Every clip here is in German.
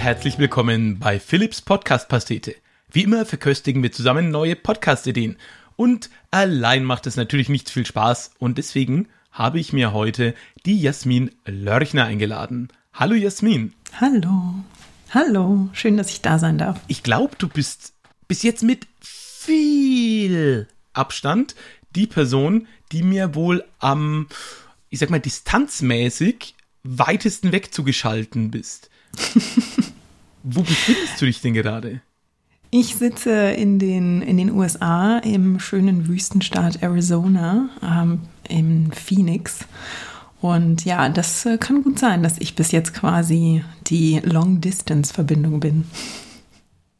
herzlich willkommen bei Philips Podcast Pastete. Wie immer verköstigen wir zusammen neue Podcast-Ideen. Und allein macht es natürlich nicht viel Spaß und deswegen habe ich mir heute die Jasmin Lörchner eingeladen. Hallo Jasmin. Hallo. Hallo, schön, dass ich da sein darf. Ich glaube, du bist bis jetzt mit viel Abstand die Person, die mir wohl am, ich sag mal, distanzmäßig weitesten weg zugeschalten bist. Wo befindest du dich denn gerade? Ich sitze in den, in den USA im schönen Wüstenstaat Arizona, ähm, in Phoenix. Und ja, das äh, kann gut sein, dass ich bis jetzt quasi die Long-Distance-Verbindung bin.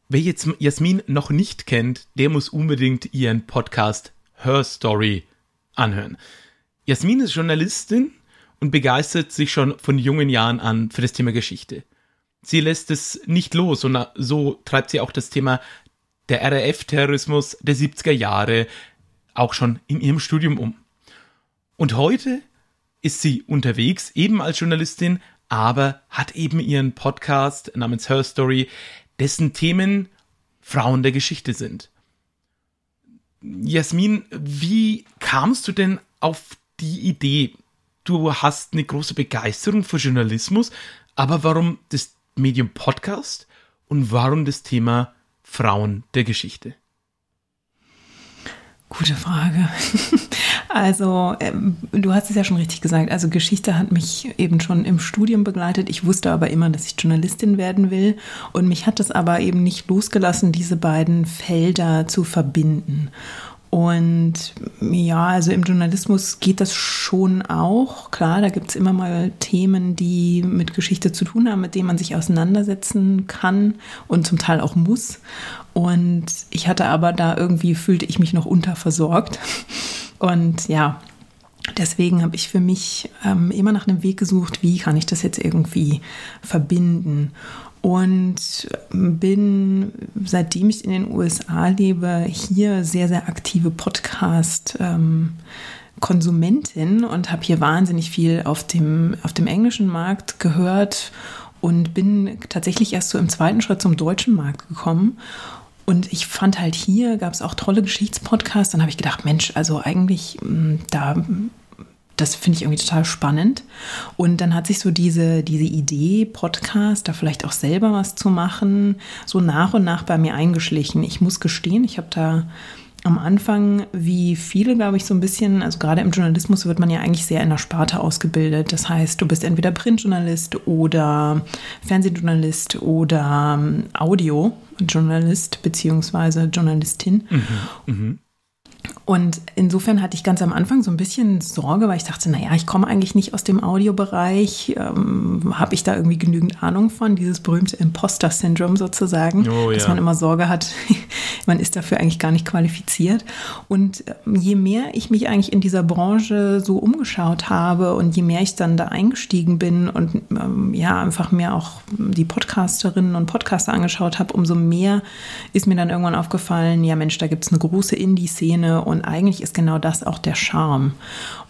Wer jetzt Jasmin noch nicht kennt, der muss unbedingt ihren Podcast Her Story anhören. Jasmin ist Journalistin und begeistert sich schon von jungen Jahren an für das Thema Geschichte. Sie lässt es nicht los und so treibt sie auch das Thema der RAF-Terrorismus der 70er Jahre auch schon in ihrem Studium um. Und heute ist sie unterwegs, eben als Journalistin, aber hat eben ihren Podcast namens Her Story, dessen Themen Frauen der Geschichte sind. Jasmin, wie kamst du denn auf die Idee? Du hast eine große Begeisterung für Journalismus, aber warum das Medium Podcast und warum das Thema Frauen der Geschichte? Gute Frage. Also, ähm, du hast es ja schon richtig gesagt. Also, Geschichte hat mich eben schon im Studium begleitet. Ich wusste aber immer, dass ich Journalistin werden will. Und mich hat es aber eben nicht losgelassen, diese beiden Felder zu verbinden. Und ja, also im Journalismus geht das schon auch. Klar, da gibt es immer mal Themen, die mit Geschichte zu tun haben, mit denen man sich auseinandersetzen kann und zum Teil auch muss. Und ich hatte aber da irgendwie, fühlte ich mich noch unterversorgt. Und ja, deswegen habe ich für mich ähm, immer nach einem Weg gesucht, wie kann ich das jetzt irgendwie verbinden und bin, seitdem ich in den USA lebe, hier sehr, sehr aktive Podcast. Ähm, Konsumentin und habe hier wahnsinnig viel auf dem, auf dem englischen Markt gehört und bin tatsächlich erst so im zweiten Schritt zum deutschen Markt gekommen. Und ich fand halt hier gab es auch tolle Geschichtspodcasts. Dann habe ich gedacht, Mensch, also eigentlich hm, da das finde ich irgendwie total spannend. Und dann hat sich so diese, diese Idee, Podcast, da vielleicht auch selber was zu machen, so nach und nach bei mir eingeschlichen. Ich muss gestehen, ich habe da am Anfang, wie viele, glaube ich, so ein bisschen, also gerade im Journalismus wird man ja eigentlich sehr in der Sparte ausgebildet. Das heißt, du bist entweder Printjournalist oder Fernsehjournalist oder ähm, Audiojournalist beziehungsweise Journalistin. Mhm, mh. Und insofern hatte ich ganz am Anfang so ein bisschen Sorge, weil ich dachte, naja, ich komme eigentlich nicht aus dem Audiobereich. Ähm, Habe ich da irgendwie genügend Ahnung von? Dieses berühmte Imposter-Syndrom sozusagen, oh, ja. dass man immer Sorge hat, man ist dafür eigentlich gar nicht qualifiziert. Und ähm, je mehr ich mich eigentlich in dieser Branche so umgeschaut habe und je mehr ich dann da eingestiegen bin und ähm, ja, einfach mehr auch die Podcasterinnen und Podcaster angeschaut habe, umso mehr ist mir dann irgendwann aufgefallen, ja Mensch, da gibt es eine große Indie-Szene und eigentlich ist genau das auch der Charme.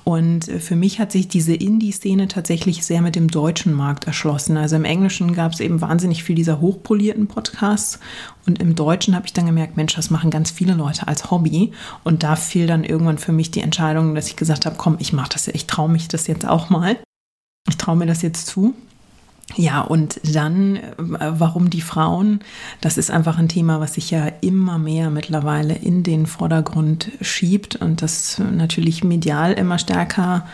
Und für mich hat sich diese Indie-Szene tatsächlich sehr mit dem deutschen Markt erschlossen. Also im Englischen gab es eben wahnsinnig viel dieser hochpolierten Podcasts. Und im Deutschen habe ich dann gemerkt, Mensch, das machen ganz viele Leute als Hobby. Und da fiel dann irgendwann für mich die Entscheidung, dass ich gesagt habe, komm, ich mache das, ich traue mich das jetzt auch mal. Ich traue mir das jetzt zu. Ja, und dann, äh, warum die Frauen? Das ist einfach ein Thema, was sich ja immer mehr mittlerweile in den Vordergrund schiebt und das natürlich medial immer stärker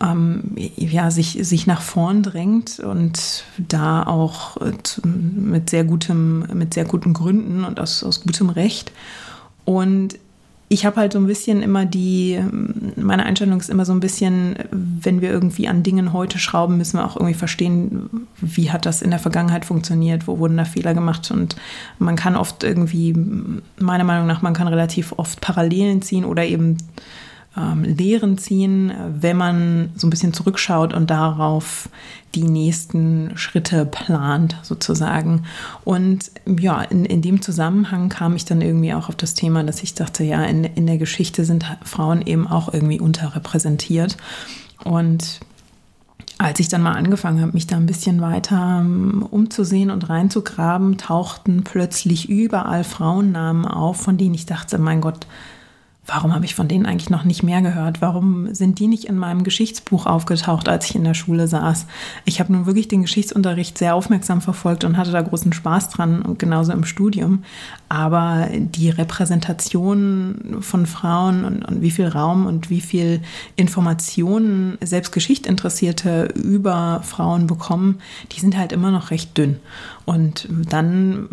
ähm, ja, sich, sich nach vorn drängt und da auch äh, mit sehr gutem, mit sehr guten Gründen und aus, aus gutem Recht. Und ich habe halt so ein bisschen immer die, meine Einstellung ist immer so ein bisschen, wenn wir irgendwie an Dingen heute schrauben, müssen wir auch irgendwie verstehen, wie hat das in der Vergangenheit funktioniert, wo wurden da Fehler gemacht und man kann oft irgendwie, meiner Meinung nach, man kann relativ oft Parallelen ziehen oder eben ähm, Lehren ziehen, wenn man so ein bisschen zurückschaut und darauf die nächsten Schritte plant, sozusagen. Und ja, in, in dem Zusammenhang kam ich dann irgendwie auch auf das Thema, dass ich dachte, ja, in, in der Geschichte sind Frauen eben auch irgendwie unterrepräsentiert. Und als ich dann mal angefangen habe, mich da ein bisschen weiter um, umzusehen und reinzugraben, tauchten plötzlich überall Frauennamen auf, von denen ich dachte, mein Gott, warum habe ich von denen eigentlich noch nicht mehr gehört? Warum sind die nicht in meinem Geschichtsbuch aufgetaucht, als ich in der Schule saß? Ich habe nun wirklich den Geschichtsunterricht sehr aufmerksam verfolgt und hatte da großen Spaß dran und genauso im Studium. Aber die Repräsentation von Frauen und, und wie viel Raum und wie viel Informationen selbst Geschichtsinteressierte über Frauen bekommen, die sind halt immer noch recht dünn. Und dann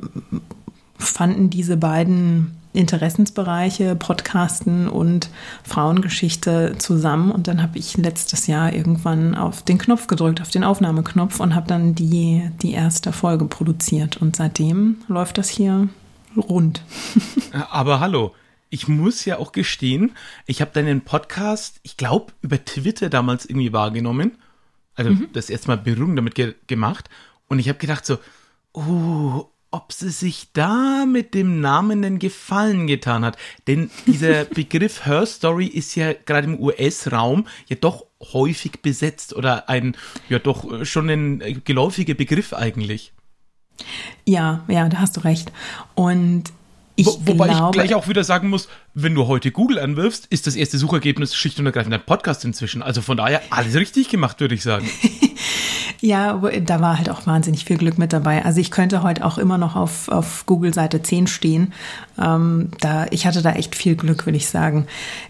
fanden diese beiden Interessensbereiche, Podcasten und Frauengeschichte zusammen. Und dann habe ich letztes Jahr irgendwann auf den Knopf gedrückt, auf den Aufnahmeknopf und habe dann die, die erste Folge produziert. Und seitdem läuft das hier rund. Aber hallo. Ich muss ja auch gestehen, ich habe deinen Podcast, ich glaube, über Twitter damals irgendwie wahrgenommen. Also mhm. das erste Mal Berührung damit ge gemacht. Und ich habe gedacht so, oh, ob sie sich da mit dem Namen einen Gefallen getan hat. Denn dieser Begriff Her Story ist ja gerade im US-Raum ja doch häufig besetzt oder ein, ja doch schon ein geläufiger Begriff eigentlich. Ja, ja, da hast du recht. Und ich Wo, wobei glaube, ich gleich auch wieder sagen muss, wenn du heute Google anwirfst, ist das erste Suchergebnis schlicht und ergreifend ein Podcast inzwischen. Also von daher alles richtig gemacht, würde ich sagen. Ja, da war halt auch wahnsinnig viel Glück mit dabei. Also ich könnte heute auch immer noch auf, auf Google Seite 10 stehen. Ähm, da, ich hatte da echt viel Glück, würde ich sagen.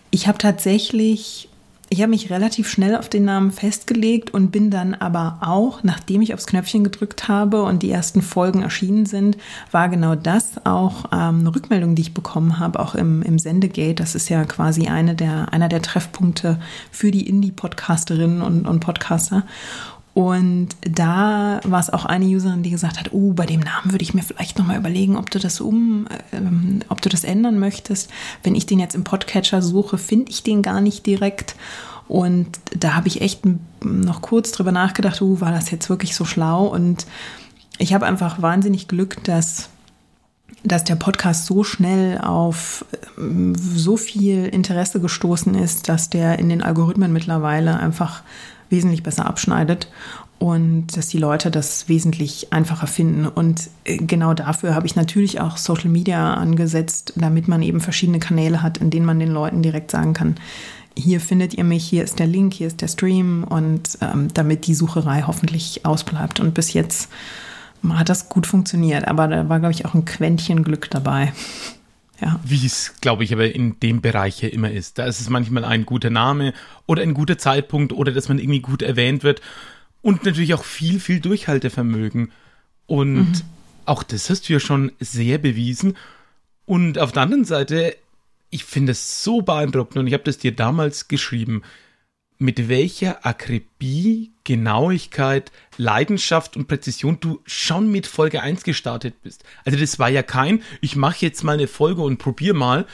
Ich habe tatsächlich, ich habe mich relativ schnell auf den Namen festgelegt und bin dann aber auch, nachdem ich aufs Knöpfchen gedrückt habe und die ersten Folgen erschienen sind, war genau das auch ähm, eine Rückmeldung, die ich bekommen habe, auch im, im Sendegate. Das ist ja quasi eine der, einer der Treffpunkte für die Indie-Podcasterinnen und, und Podcaster. Und da war es auch eine Userin, die gesagt hat, oh, bei dem Namen würde ich mir vielleicht nochmal überlegen, ob du das um, ähm, ob du das ändern möchtest. Wenn ich den jetzt im Podcatcher suche, finde ich den gar nicht direkt. Und da habe ich echt noch kurz drüber nachgedacht, oh, war das jetzt wirklich so schlau? Und ich habe einfach wahnsinnig Glück, dass dass der Podcast so schnell auf ähm, so viel Interesse gestoßen ist, dass der in den Algorithmen mittlerweile einfach wesentlich besser abschneidet und dass die Leute das wesentlich einfacher finden. Und äh, genau dafür habe ich natürlich auch Social Media angesetzt, damit man eben verschiedene Kanäle hat, in denen man den Leuten direkt sagen kann, hier findet ihr mich, hier ist der Link, hier ist der Stream und ähm, damit die Sucherei hoffentlich ausbleibt. Und bis jetzt hat das gut funktioniert, aber da war, glaube ich, auch ein Quäntchen Glück dabei. Ja. Wie es, glaube ich, aber in dem Bereich ja immer ist. Da ist es manchmal ein guter Name oder ein guter Zeitpunkt oder dass man irgendwie gut erwähnt wird. Und natürlich auch viel, viel Durchhaltevermögen. Und mhm. auch das hast du ja schon sehr bewiesen. Und auf der anderen Seite, ich finde es so beeindruckend und ich habe das dir damals geschrieben mit welcher Akribie, Genauigkeit, Leidenschaft und Präzision du schon mit Folge 1 gestartet bist. Also das war ja kein, ich mache jetzt mal eine Folge und probier mal,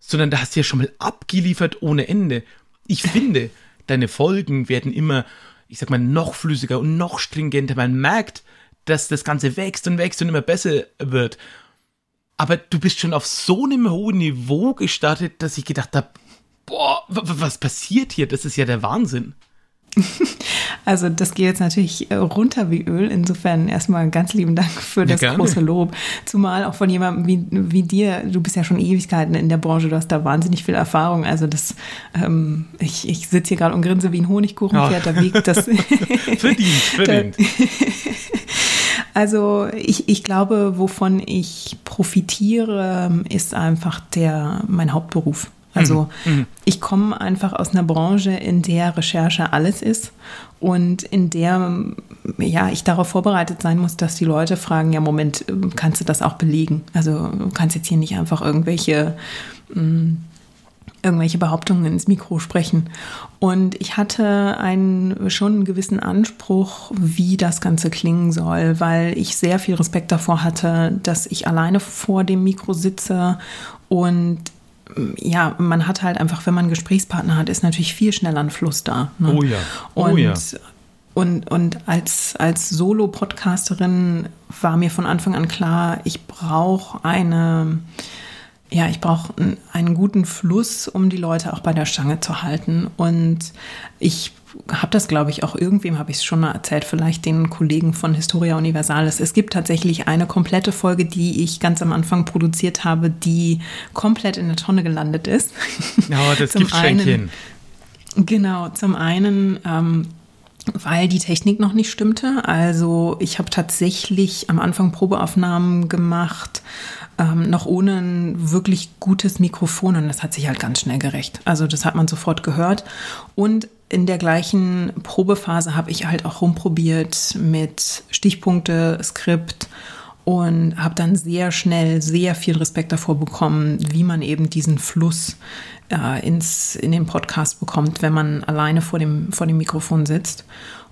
sondern da hast du ja schon mal abgeliefert ohne Ende. Ich finde, deine Folgen werden immer, ich sag mal, noch flüssiger und noch stringenter. Man merkt, dass das Ganze wächst und wächst und immer besser wird. Aber du bist schon auf so einem hohen Niveau gestartet, dass ich gedacht habe, boah, was passiert hier? Das ist ja der Wahnsinn. Also das geht jetzt natürlich äh, runter wie Öl. Insofern erstmal ganz lieben Dank für das ja, große Lob. Zumal auch von jemandem wie, wie dir, du bist ja schon Ewigkeiten in der Branche, du hast da wahnsinnig viel Erfahrung. Also das, ähm, ich, ich sitze hier gerade und grinse wie ein Honigkuchenpferd, oh. da wiegt das. verdient, verdient. Also ich, ich glaube, wovon ich profitiere, ist einfach der mein Hauptberuf. Also mhm. mhm. ich komme einfach aus einer Branche, in der Recherche alles ist und in der ja ich darauf vorbereitet sein muss, dass die Leute fragen, ja Moment, kannst du das auch belegen? Also du kannst jetzt hier nicht einfach irgendwelche mh, mm, irgendwelche Behauptungen ins Mikro sprechen. Und ich hatte einen schon einen gewissen Anspruch, wie das Ganze klingen soll, weil ich sehr viel Respekt davor hatte, dass ich alleine vor dem Mikro sitze und ja, man hat halt einfach, wenn man einen Gesprächspartner hat, ist natürlich viel schneller ein Fluss da. Ne? Oh ja. Oh und, ja. Und, und als, als Solo-Podcasterin war mir von Anfang an klar, ich brauche eine, ja, ich brauche einen guten Fluss, um die Leute auch bei der Stange zu halten. Und ich habe das, glaube ich, auch irgendwem habe ich es schon mal erzählt, vielleicht den Kollegen von Historia Universalis. Es gibt tatsächlich eine komplette Folge, die ich ganz am Anfang produziert habe, die komplett in der Tonne gelandet ist. Ja, das gibt Schränkchen. Genau, zum einen ähm, weil die Technik noch nicht stimmte. Also ich habe tatsächlich am Anfang Probeaufnahmen gemacht, ähm, noch ohne ein wirklich gutes Mikrofon und das hat sich halt ganz schnell gerecht. Also das hat man sofort gehört. Und in der gleichen Probephase habe ich halt auch rumprobiert mit Stichpunkte, Skript und habe dann sehr schnell sehr viel Respekt davor bekommen, wie man eben diesen Fluss äh, ins, in den Podcast bekommt, wenn man alleine vor dem, vor dem Mikrofon sitzt.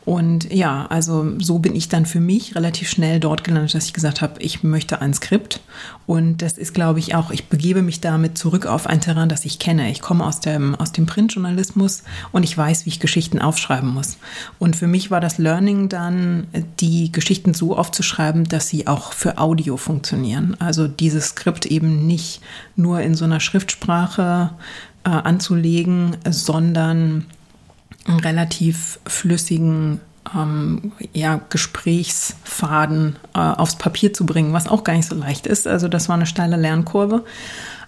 Und ja, also so bin ich dann für mich relativ schnell dort gelandet, dass ich gesagt habe, ich möchte ein Skript. Und das ist, glaube ich, auch, ich begebe mich damit zurück auf ein Terrain, das ich kenne. Ich komme aus dem, aus dem Printjournalismus und ich weiß, wie ich Geschichten aufschreiben muss. Und für mich war das Learning dann, die Geschichten so aufzuschreiben, dass sie auch für Audio funktionieren. Also dieses Skript eben nicht nur in so einer Schriftsprache äh, anzulegen, sondern einen relativ flüssigen ähm, ja, Gesprächsfaden äh, aufs Papier zu bringen, was auch gar nicht so leicht ist. Also das war eine steile Lernkurve.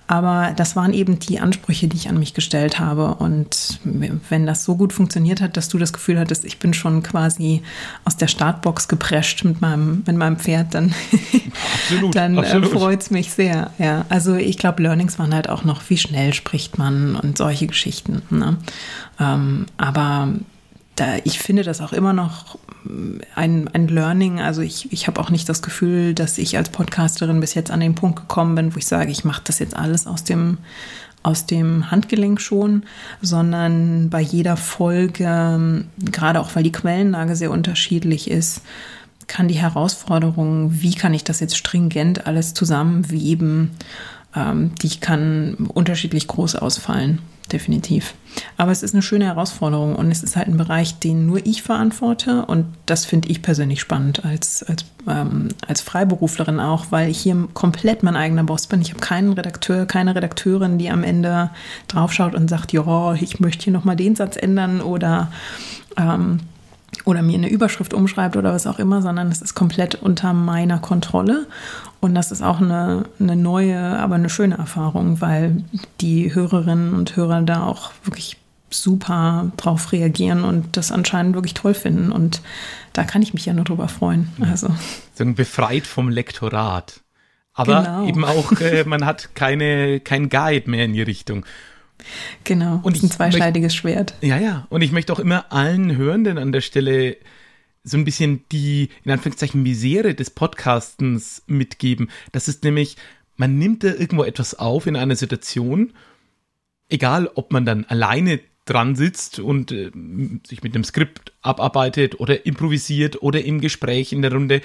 Aber das waren eben die Ansprüche, die ich an mich gestellt habe. Und wenn das so gut funktioniert hat, dass du das Gefühl hattest, ich bin schon quasi aus der Startbox geprescht mit meinem, mit meinem Pferd, dann, absolut, dann äh, freut es mich sehr. Ja, also ich glaube, Learnings waren halt auch noch, wie schnell spricht man und solche Geschichten. Ne? Ähm, aber da, ich finde das auch immer noch ein, ein Learning. Also ich, ich habe auch nicht das Gefühl, dass ich als Podcasterin bis jetzt an den Punkt gekommen bin, wo ich sage, ich mache das jetzt alles aus dem, aus dem Handgelenk schon, sondern bei jeder Folge, gerade auch weil die Quellenlage sehr unterschiedlich ist, kann die Herausforderung, wie kann ich das jetzt stringent alles zusammenweben, ähm, die kann unterschiedlich groß ausfallen definitiv. Aber es ist eine schöne Herausforderung und es ist halt ein Bereich, den nur ich verantworte und das finde ich persönlich spannend als, als, ähm, als Freiberuflerin auch, weil ich hier komplett mein eigener Boss bin. Ich habe keinen Redakteur, keine Redakteurin, die am Ende draufschaut und sagt, ja, ich möchte hier nochmal den Satz ändern oder ähm, oder mir eine Überschrift umschreibt oder was auch immer, sondern es ist komplett unter meiner Kontrolle. Und das ist auch eine, eine neue, aber eine schöne Erfahrung, weil die Hörerinnen und Hörer da auch wirklich super drauf reagieren und das anscheinend wirklich toll finden. Und da kann ich mich ja nur drüber freuen. Also. So befreit vom Lektorat. Aber genau. eben auch, äh, man hat keine, kein Guide mehr in die Richtung. Genau, und ein zweischneidiges Schwert. Ja, ja. Und ich möchte auch immer allen Hörenden an der Stelle so ein bisschen die, in Anführungszeichen, Misere des Podcastens mitgeben. Das ist nämlich, man nimmt da irgendwo etwas auf in einer Situation, egal ob man dann alleine dran sitzt und äh, sich mit dem Skript abarbeitet oder improvisiert oder im Gespräch in der Runde,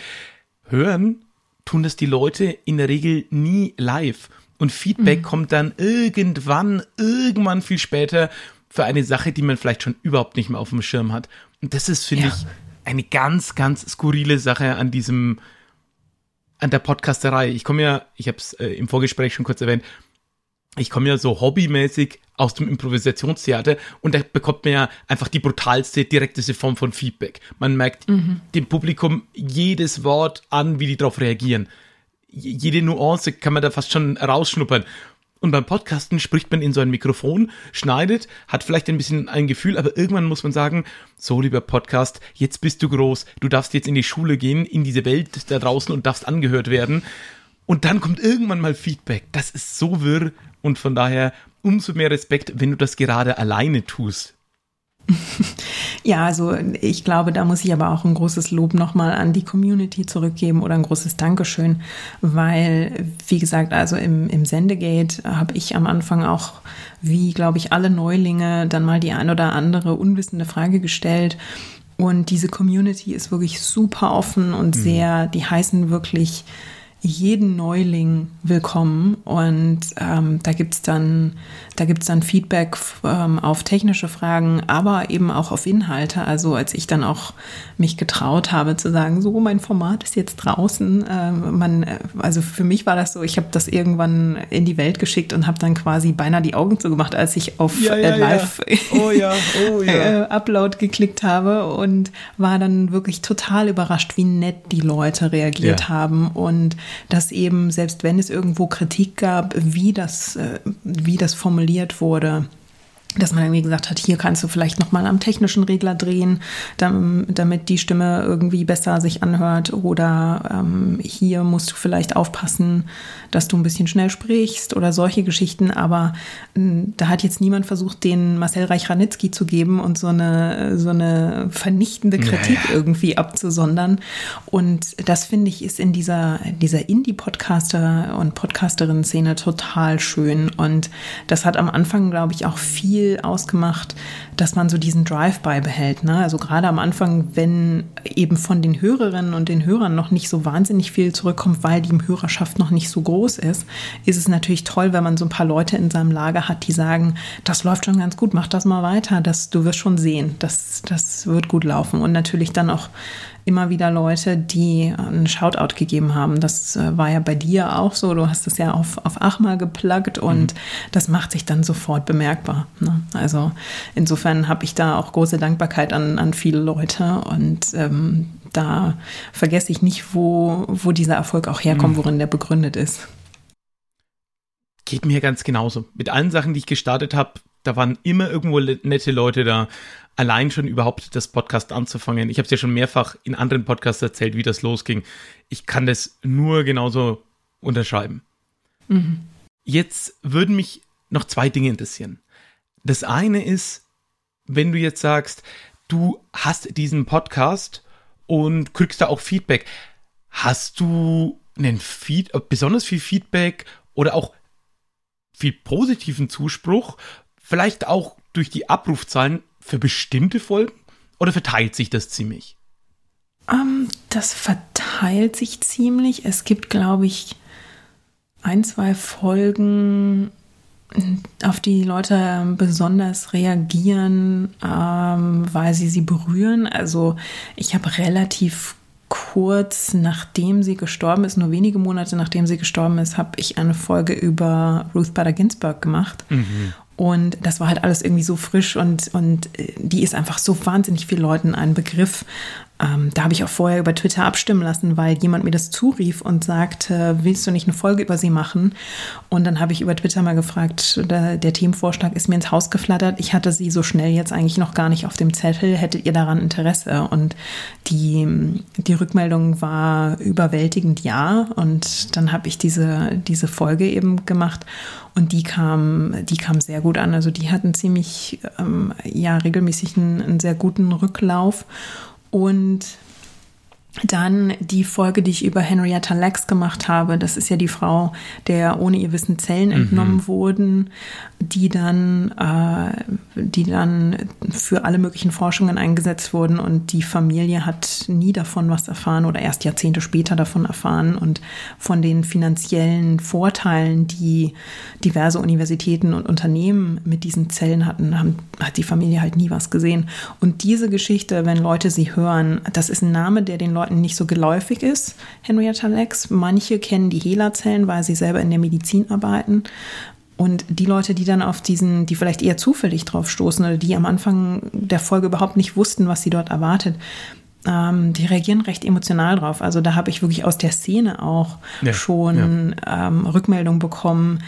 hören tun das die Leute in der Regel nie live. Und Feedback mhm. kommt dann irgendwann, irgendwann viel später für eine Sache, die man vielleicht schon überhaupt nicht mehr auf dem Schirm hat. Und das ist, finde ja. ich, eine ganz, ganz skurrile Sache an diesem, an der Podcasterei. Ich komme ja, ich habe es äh, im Vorgespräch schon kurz erwähnt, ich komme ja so hobbymäßig aus dem Improvisationstheater und da bekommt man ja einfach die brutalste, direkteste Form von Feedback. Man merkt mhm. dem Publikum jedes Wort an, wie die darauf reagieren jede Nuance kann man da fast schon rausschnuppern. Und beim Podcasten spricht man in so ein Mikrofon, schneidet, hat vielleicht ein bisschen ein Gefühl, aber irgendwann muss man sagen, so lieber Podcast, jetzt bist du groß, du darfst jetzt in die Schule gehen, in diese Welt da draußen und darfst angehört werden. Und dann kommt irgendwann mal Feedback. Das ist so wirr und von daher umso mehr Respekt, wenn du das gerade alleine tust. Ja, also ich glaube, da muss ich aber auch ein großes Lob nochmal an die Community zurückgeben oder ein großes Dankeschön, weil, wie gesagt, also im, im Sendegate habe ich am Anfang auch, wie glaube ich, alle Neulinge dann mal die ein oder andere unwissende Frage gestellt. Und diese Community ist wirklich super offen und mhm. sehr, die heißen wirklich jeden Neuling willkommen und ähm, da gibt's dann, da gibt's dann Feedback ähm, auf technische Fragen, aber eben auch auf Inhalte. Also als ich dann auch mich getraut habe zu sagen, so mein Format ist jetzt draußen, äh, man, also für mich war das so, ich habe das irgendwann in die Welt geschickt und habe dann quasi beinahe die Augen zugemacht, als ich auf ja, ja, äh, Live ja. Oh, ja. Oh, äh, Upload geklickt habe und war dann wirklich total überrascht, wie nett die Leute reagiert haben und dass eben, selbst wenn es irgendwo Kritik gab, wie das, äh, wie das formuliert wurde, dass man irgendwie gesagt hat, hier kannst du vielleicht nochmal am technischen Regler drehen, damit die Stimme irgendwie besser sich anhört. Oder ähm, hier musst du vielleicht aufpassen, dass du ein bisschen schnell sprichst oder solche Geschichten. Aber äh, da hat jetzt niemand versucht, den Marcel Reich-Ranitzky zu geben und so eine, so eine vernichtende Kritik naja. irgendwie abzusondern. Und das finde ich ist in dieser, dieser Indie-Podcaster- und Podcasterin-Szene total schön. Und das hat am Anfang, glaube ich, auch viel viel ausgemacht, dass man so diesen Drive beibehält. Ne? Also gerade am Anfang, wenn eben von den Hörerinnen und den Hörern noch nicht so wahnsinnig viel zurückkommt, weil die Hörerschaft noch nicht so groß ist, ist es natürlich toll, wenn man so ein paar Leute in seinem Lager hat, die sagen, das läuft schon ganz gut, mach das mal weiter, das, du wirst schon sehen, das, das wird gut laufen. Und natürlich dann auch immer wieder Leute, die einen Shoutout gegeben haben. Das äh, war ja bei dir auch so. Du hast es ja auf, auf Achma gepluggt und mhm. das macht sich dann sofort bemerkbar. Ne? Also insofern habe ich da auch große Dankbarkeit an, an viele Leute und ähm, da vergesse ich nicht, wo, wo dieser Erfolg auch herkommt, mhm. worin der begründet ist. Geht mir ganz genauso. Mit allen Sachen, die ich gestartet habe, da waren immer irgendwo nette Leute da allein schon überhaupt das Podcast anzufangen. Ich habe es ja schon mehrfach in anderen Podcasts erzählt, wie das losging. Ich kann das nur genauso unterschreiben. Mhm. Jetzt würden mich noch zwei Dinge interessieren. Das eine ist, wenn du jetzt sagst, du hast diesen Podcast und kriegst da auch Feedback. Hast du einen Feed, besonders viel Feedback oder auch viel positiven Zuspruch? Vielleicht auch durch die Abrufzahlen für bestimmte Folgen oder verteilt sich das ziemlich? Um, ähm, das verteilt sich ziemlich. Es gibt, glaube ich, ein, zwei Folgen, auf die die Leute besonders reagieren, ähm, weil sie sie berühren. Also ich habe relativ kurz nachdem sie gestorben ist, nur wenige Monate nachdem sie gestorben ist, habe ich eine Folge über Ruth Bader Ginsburg gemacht. Mhm. Und das war halt alles irgendwie so frisch und, und äh, die ist einfach so wahnsinnig vielen Leuten ein Begriff. Ähm, da habe ich auch vorher über Twitter abstimmen lassen, weil jemand mir das zurief und sagte, willst du nicht eine Folge über sie machen? Und dann habe ich über Twitter mal gefragt, der, der Themenvorschlag ist mir ins Haus geflattert. Ich hatte sie so schnell jetzt eigentlich noch gar nicht auf dem Zettel. Hättet ihr daran Interesse? Und die, die Rückmeldung war überwältigend ja. Und dann habe ich diese, diese Folge eben gemacht. Und die kam, die kam sehr gut an. Also die hatten ziemlich, ähm, ja, regelmäßig einen, einen sehr guten Rücklauf. Und dann die Folge, die ich über Henrietta Lacks gemacht habe. Das ist ja die Frau, der ohne ihr Wissen Zellen mhm. entnommen mhm. wurden, die dann, äh, die dann für alle möglichen Forschungen eingesetzt wurden und die Familie hat nie davon was erfahren oder erst Jahrzehnte später davon erfahren und von den finanziellen Vorteilen, die diverse Universitäten und Unternehmen mit diesen Zellen hatten, haben, hat die Familie halt nie was gesehen. Und diese Geschichte, wenn Leute sie hören, das ist ein Name, der den Leuten nicht so geläufig ist, Henrietta Lacks. Manche kennen die HeLa-Zellen, weil sie selber in der Medizin arbeiten. Und die Leute, die dann auf diesen, die vielleicht eher zufällig drauf stoßen oder die am Anfang der Folge überhaupt nicht wussten, was sie dort erwartet, ähm, die reagieren recht emotional drauf. Also da habe ich wirklich aus der Szene auch ja, schon ja. Ähm, Rückmeldung bekommen.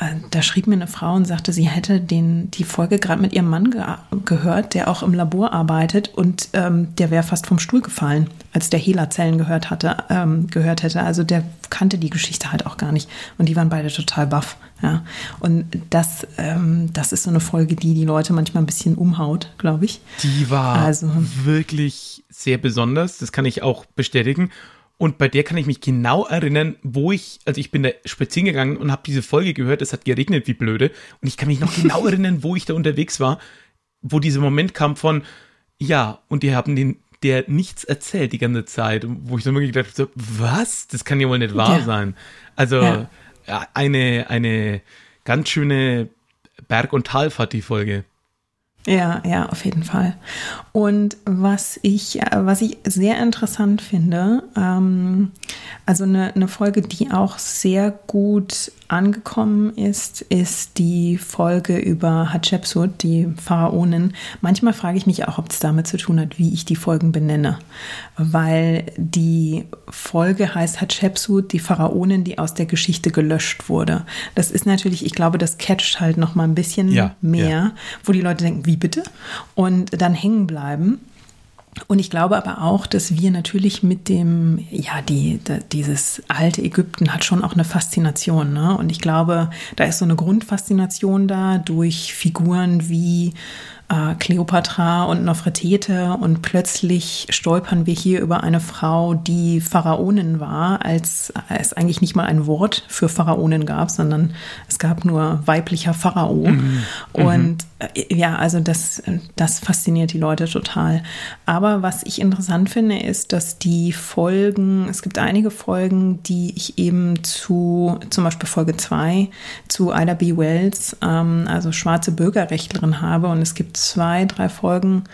Äh, da schrieb mir eine Frau und sagte, sie hätte den, die Folge gerade mit ihrem Mann ge gehört, der auch im Labor arbeitet und ähm, der wäre fast vom Stuhl gefallen, als der Hela-Zellen gehört hatte, ähm, gehört hätte. Also der kannte die Geschichte halt auch gar nicht. Und die waren beide total baff. Ja. Und das, ähm, das ist so eine Folge, die die Leute manchmal ein bisschen umhaut, glaube ich. Die war also, wirklich sehr besonders, das kann ich auch bestätigen. Und bei der kann ich mich genau erinnern, wo ich, also ich bin da spazieren gegangen und habe diese Folge gehört, es hat geregnet wie blöde. Und ich kann mich noch genau erinnern, wo ich da unterwegs war, wo dieser Moment kam von, ja, und die haben den, der nichts erzählt die ganze Zeit, wo ich dann wirklich gedacht habe, so, was? Das kann ja wohl nicht wahr Ja. sein. Also Ja. Eine, eine ganz schöne Berg- und Talfahrt, die Folge. Ja, ja, auf jeden Fall. Und was ich, was ich sehr interessant finde, ähm, also eine, eine Folge, die auch sehr gut angekommen ist, ist die Folge über Hatshepsut, die Pharaonin. Manchmal frage ich mich auch, ob es damit zu tun hat, wie ich die Folgen benenne, weil die Folge heißt Hatshepsut, die Pharaonin, die aus der Geschichte gelöscht wurde. Das ist natürlich, ich glaube, das catcht halt noch mal ein bisschen Ja, mehr ja. wo die Leute denken, wie bitte? Und dann hängen bleiben. Und ich glaube aber auch, dass wir natürlich mit dem, ja, die, da, dieses alte Ägypten hat schon auch eine Faszination. Ne? Und ich glaube, da ist so eine Grundfaszination da durch Figuren wie äh, Kleopatra und Nofretete. Und plötzlich stolpern wir hier über eine Frau, die Pharaonin war, als es eigentlich nicht mal ein Wort für Pharaonin gab, sondern es gab nur weiblicher Pharao. Und äh, ja, also das, das fasziniert die Leute total. Aber was ich interessant finde, ist, dass die Folgen, es gibt einige Folgen, die ich eben zu, zum Beispiel Folge 2, zu Ida B. Wells, ähm, also schwarze Bürgerrechtlerin habe. Und es gibt zwei, drei Folgen,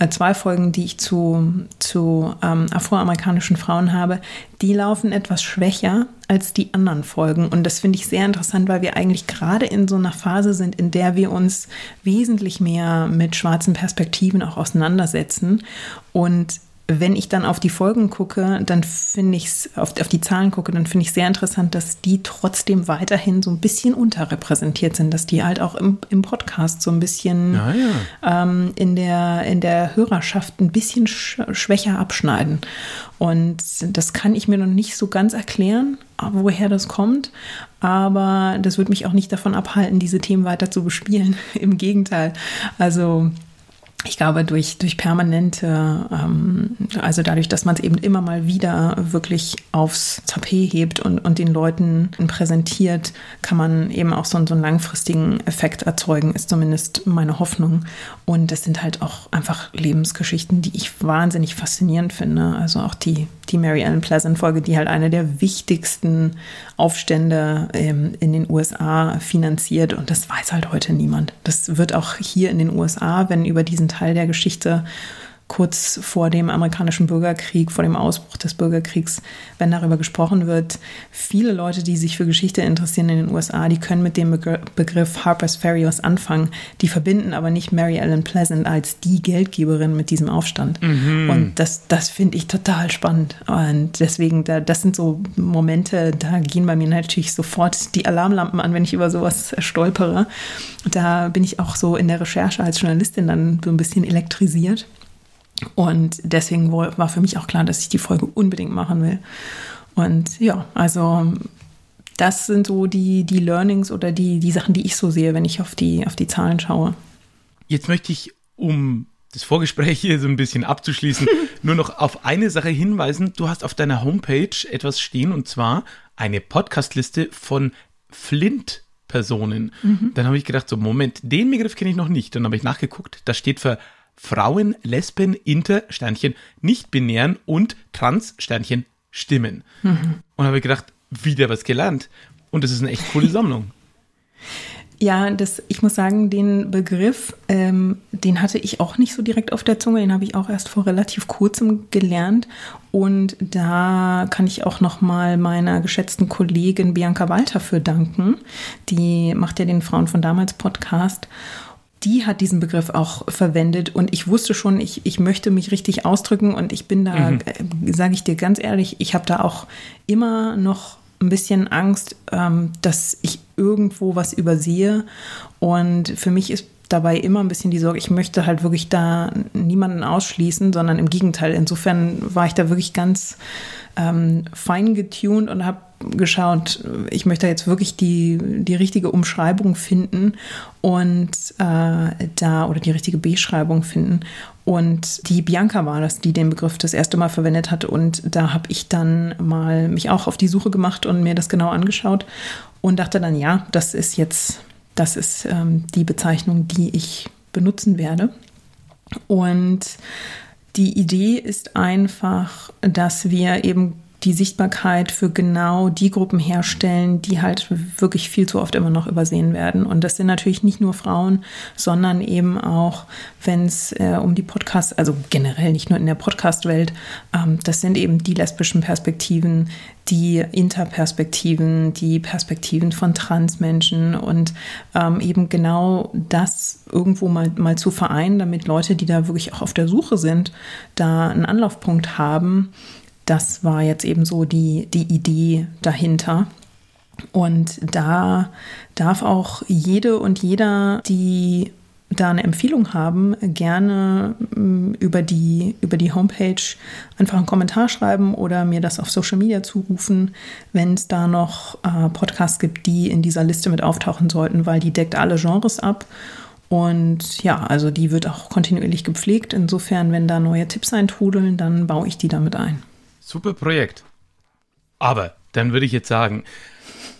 äh, zwei Folgen, die ich zu, zu ähm, afroamerikanischen Frauen habe. Die laufen etwas schwächer als die anderen Folgen. Und das finde ich sehr interessant, weil wir eigentlich gerade in so einer Phase sind, in der wir uns wesentlich mehr mit schwarzen Perspektiven auch auseinandersetzen. Und wenn ich dann auf die Folgen gucke, dann finde ich es, auf, auf die Zahlen gucke, dann finde ich sehr interessant, dass die trotzdem weiterhin so ein bisschen unterrepräsentiert sind, dass die halt auch im, im Podcast so ein bisschen Ja, ja. ähm, in, der, in der Hörerschaft ein bisschen sch schwächer abschneiden. Und das kann ich mir noch nicht so ganz erklären, woher das kommt. Aber das wird mich auch nicht davon abhalten, diese Themen weiter zu bespielen. Im Gegenteil. Also ich glaube, durch, durch permanente, ähm, also dadurch, dass man es eben immer mal wieder wirklich aufs Tapet hebt und, und den Leuten präsentiert, kann man eben auch so, einen- so einen langfristigen Effekt erzeugen, ist zumindest meine Hoffnung. Und das sind halt auch einfach Lebensgeschichten, die ich wahnsinnig faszinierend finde. Also auch die, die Mary Ellen Pleasant Folge, die halt eine der wichtigsten Aufstände ähm, in den USA finanziert. Und das weiß halt heute niemand. Das wird auch hier in den USA, wenn über diesen Teil der Geschichte kurz vor dem amerikanischen Bürgerkrieg, vor dem Ausbruch des Bürgerkriegs, wenn darüber gesprochen wird, viele Leute, die sich für Geschichte interessieren in den USA, die können mit dem Begr- Begriff Harper's Ferry was anfangen. Die verbinden aber nicht Mary Ellen Pleasant als die Geldgeberin mit diesem Aufstand. Und das, das finde ich total spannend. Und deswegen, da, das sind so Momente, da gehen bei mir natürlich sofort die Alarmlampen an, wenn ich über sowas stolpere. Da bin ich auch so in der Recherche als Journalistin dann so ein bisschen elektrisiert. Und deswegen war für mich auch klar, dass ich die Folge unbedingt machen will. Und ja, also das sind so die, die Learnings oder die, die Sachen, die ich so sehe, wenn ich auf die, auf die Zahlen schaue. Jetzt möchte ich, um das Vorgespräch hier so ein bisschen abzuschließen, nur noch auf eine Sache hinweisen. Du hast auf deiner Homepage etwas stehen und zwar eine Podcastliste von Flint-Personen. Dann habe ich gedacht, so Moment, den Begriff kenne ich noch nicht. Dann habe ich nachgeguckt, das steht für Frauen, Lesben, Inter, Sternchen, nicht-binären und Trans, Sternchen, Stimmen. Und habe gedacht, wieder was gelernt. Und das ist eine echt coole Sammlung. Ja, das, ich muss sagen, den Begriff, ähm, den hatte ich auch nicht so direkt auf der Zunge. Den habe ich auch erst vor relativ kurzem gelernt. Und da kann ich auch noch mal meiner geschätzten Kollegin Bianca Walter für danken. Die macht ja den Frauen von damals Podcast. Die hat diesen Begriff auch verwendet und ich wusste schon, ich, ich möchte mich richtig ausdrücken und ich bin da, äh, sage ich dir ganz ehrlich, ich habe da auch immer noch ein bisschen Angst, ähm, dass ich irgendwo was übersehe. Und für mich ist dabei immer ein bisschen die Sorge, ich möchte halt wirklich da niemanden ausschließen, sondern im Gegenteil. Insofern war ich da wirklich ganz ähm, fein getuned und habe geschaut, ich möchte jetzt wirklich die, die richtige Umschreibung finden und äh, da oder die richtige Beschreibung finden. Und die Bianca war das, die den Begriff das erste Mal verwendet hat. Und da habe ich dann mal mich auch auf die Suche gemacht und mir das genau angeschaut und dachte dann, ja, das ist jetzt, das ist ähm, die Bezeichnung, die ich benutzen werde. Und Die Idee ist einfach, dass wir eben die Sichtbarkeit für genau die Gruppen herstellen, die halt wirklich viel zu oft immer noch übersehen werden. Und das sind natürlich nicht nur Frauen, sondern eben auch, wenn es äh, um die Podcast, also generell nicht nur in der Podcast-Welt, ähm, das sind eben die lesbischen Perspektiven, die Interperspektiven, die Perspektiven von Transmenschen und ähm, eben genau das irgendwo mal, mal zu vereinen, damit Leute, die da wirklich auch auf der Suche sind, da einen Anlaufpunkt haben das war jetzt eben so die, die Idee dahinter. Und da darf auch jede und jeder, die da eine Empfehlung haben, gerne mm, über die, über die Homepage einfach einen Kommentar schreiben oder mir das auf Social Media zurufen, wenn es da noch äh, Podcasts gibt, die in dieser Liste mit auftauchen sollten, weil die deckt alle Genres ab. Und ja, also die wird auch kontinuierlich gepflegt. Insofern, wenn da neue Tipps eintrudeln, dann baue ich die damit ein. Super Projekt. Aber dann würde ich jetzt sagen,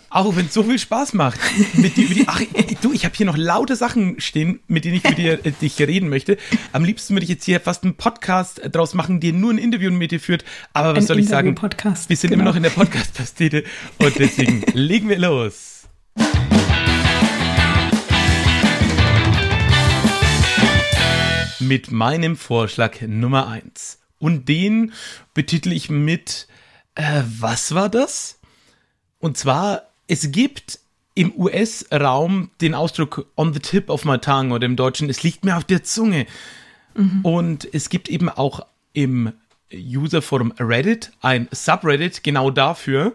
auch wenn es so viel Spaß macht, mit dir, die, ach, du, ich habe hier noch laute Sachen stehen, mit denen ich mit dir äh, dich reden möchte. Am liebsten würde ich jetzt hier fast einen Podcast äh, draus machen, der nur ein Interview mit dir führt. Aber was ein soll ich sagen? Podcast, wir sind genau. immer noch in der Podcast-Pastete und deswegen legen wir los. Mit meinem Vorschlag Nummer eins. Und den betitel ich mit, äh, was war das? Und zwar, es gibt im US-Raum den Ausdruck on the tip of my tongue oder im Deutschen, es liegt mir auf der Zunge. Mhm. Und es gibt eben auch im Userforum Reddit ein Subreddit genau dafür.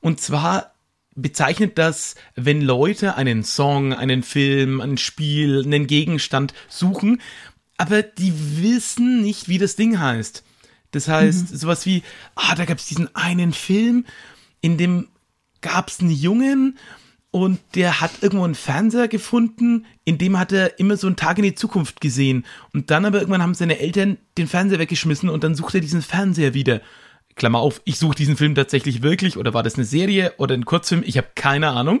Und zwar bezeichnet das, wenn Leute einen Song, einen Film, ein Spiel, einen Gegenstand suchen aber die wissen nicht, wie das Ding heißt. Das heißt, mhm. sowas wie, ah, da gab es diesen einen Film, in dem gab es einen Jungen und der hat irgendwo einen Fernseher gefunden, in dem hat er immer so einen Tag in die Zukunft gesehen. Und dann aber irgendwann haben seine Eltern den Fernseher weggeschmissen und dann sucht er diesen Fernseher wieder. Klammer auf, ich suche diesen Film tatsächlich wirklich oder war das eine Serie oder ein Kurzfilm? Ich habe keine Ahnung.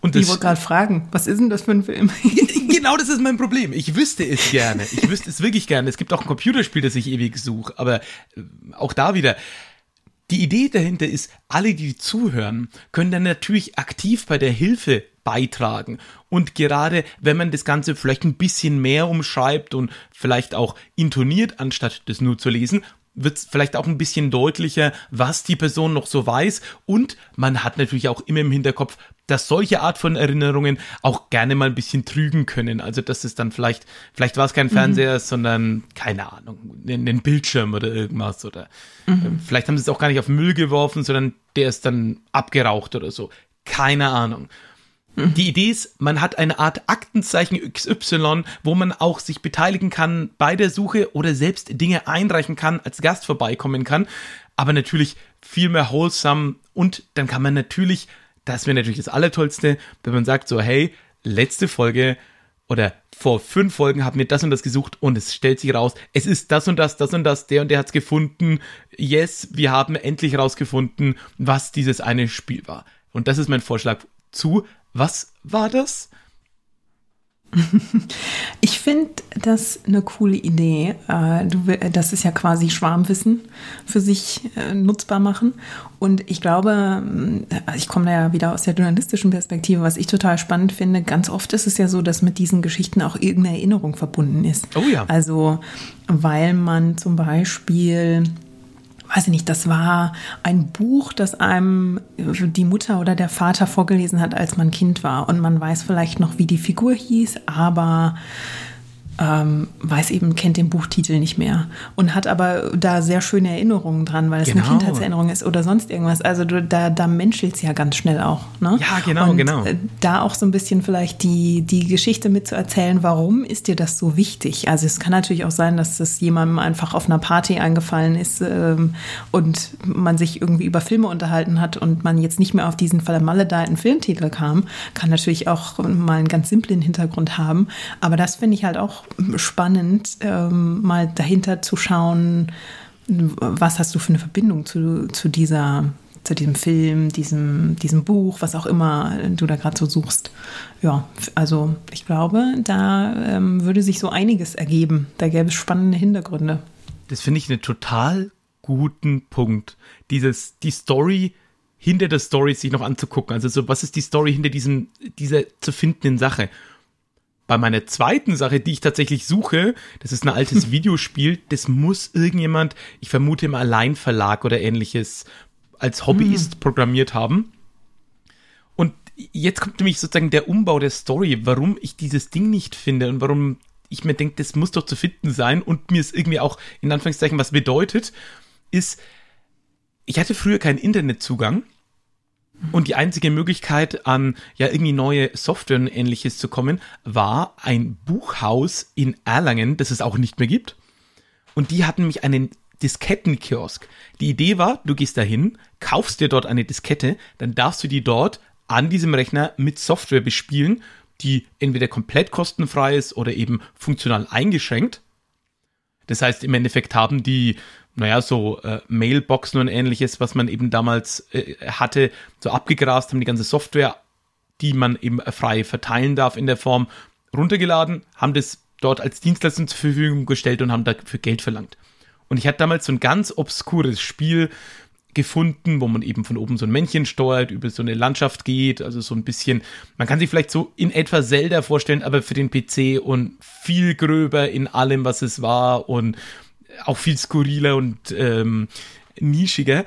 Und ich wollte gerade fragen, was ist denn das für ein Film? genau das ist mein Problem. Ich wüsste es gerne. Ich wüsste es wirklich gerne. Es gibt auch ein Computerspiel, das ich ewig suche, aber äh, auch da wieder. Die Idee dahinter ist, alle, die zuhören, können dann natürlich aktiv bei der Hilfe beitragen. Und gerade wenn man das Ganze vielleicht ein bisschen mehr umschreibt und vielleicht auch intoniert, anstatt das nur zu lesen, wird es vielleicht auch ein bisschen deutlicher, was die Person noch so weiß. Und man hat natürlich auch immer im Hinterkopf, dass solche Art von Erinnerungen auch gerne mal ein bisschen trügen können. Also, dass es dann vielleicht, vielleicht war es kein Fernseher, mhm. sondern, keine Ahnung, ein Bildschirm oder irgendwas. Oder mhm. Ähm, vielleicht haben sie es auch gar nicht auf Müll geworfen, sondern der ist dann abgeraucht oder so. Keine Ahnung. Die Idee ist, man hat eine Art Aktenzeichen XY, wo man auch sich beteiligen kann bei der Suche oder selbst Dinge einreichen kann, als Gast vorbeikommen kann. Aber natürlich viel mehr wholesome und dann kann man natürlich das wäre natürlich das Allertollste, wenn man sagt so, hey, letzte Folge oder vor fünf Folgen haben wir das und das gesucht und es stellt sich raus, es ist das und das, das und das, der und der hat es gefunden. Yes, wir haben endlich rausgefunden, was dieses eine Spiel war. Und das ist mein Vorschlag zu. Was war das? Ich finde das eine coole Idee. Äh, das ist ja quasi Schwarmwissen für sich äh, nutzbar machen. Und ich glaube, äh, ich komme da ja wieder aus der journalistischen Perspektive, was ich total spannend finde. Ganz oft ist es ja so, dass mit diesen Geschichten auch irgendeine Erinnerung verbunden ist. Oh ja. Also, weil man zum Beispiel weiß ich nicht, das war ein Buch, das einem die Mutter oder der Vater vorgelesen hat, als man Kind war. Und man weiß vielleicht noch, wie die Figur hieß, aber ähm, weiß eben, kennt den Buchtitel nicht mehr und hat aber da sehr schöne Erinnerungen dran, weil es genau. eine Kindheitserinnerung ist oder sonst irgendwas. Also du, da, da menschelt es ja ganz schnell auch. Ne? Ja, genau, und genau. Äh, da auch so ein bisschen vielleicht die, die Geschichte mitzuerzählen, warum ist dir das so wichtig? Also es kann natürlich auch sein, dass es jemandem einfach auf einer Party eingefallen ist ähm, und man sich irgendwie über Filme unterhalten hat und man jetzt nicht mehr auf diesen vermaledeiten Filmtitel kam. Kann natürlich auch mal einen ganz simplen Hintergrund haben. Aber das finde ich halt auch spannend, ähm, mal dahinter zu schauen, was hast du für eine Verbindung zu, zu dieser zu diesem Film, diesem, diesem Buch, was auch immer du da gerade so suchst. Ja, also ich glaube, da ähm, würde sich so einiges ergeben. Da gäbe es spannende Hintergründe. Das finde ich einen total guten Punkt. Dieses, die Story hinter der Story sich noch anzugucken. Also so, was ist die Story hinter diesem, dieser zu findenden Sache? Bei meiner zweiten Sache, die ich tatsächlich suche, das ist ein altes Videospiel, das muss irgendjemand, ich vermute im Alleinverlag oder ähnliches, als Hobbyist hm. programmiert haben. Und jetzt kommt nämlich sozusagen der Umbau der Story, warum ich dieses Ding nicht finde und warum ich mir denke, das muss doch zu finden sein und mir es irgendwie auch in Anführungszeichen was bedeutet, ist, ich hatte früher keinen Internetzugang und die einzige Möglichkeit, an ja irgendwie neue Software und ähnliches zu kommen, war ein Buchhaus in Erlangen, das es auch nicht mehr gibt. Und die hatten mich einen Diskettenkiosk. Die Idee war, du gehst dahin, kaufst dir dort eine Diskette, dann darfst du die dort an diesem Rechner mit Software bespielen, die entweder komplett kostenfrei ist oder eben funktional eingeschränkt. Das heißt, im Endeffekt haben die naja, so äh, Mailboxen und ähnliches, was man eben damals äh, hatte, so abgegrast, haben die ganze Software, die man eben frei verteilen darf in der Form, runtergeladen, haben das dort als Dienstleistung zur Verfügung gestellt und haben dafür Geld verlangt. Und ich hatte damals so ein ganz obskures Spiel gefunden, wo man eben von oben so ein Männchen steuert, über so eine Landschaft geht, also so ein bisschen, man kann sich vielleicht so in etwa Zelda vorstellen, aber für den PC und viel gröber in allem, was es war und auch viel skurriler und ähm, nischiger.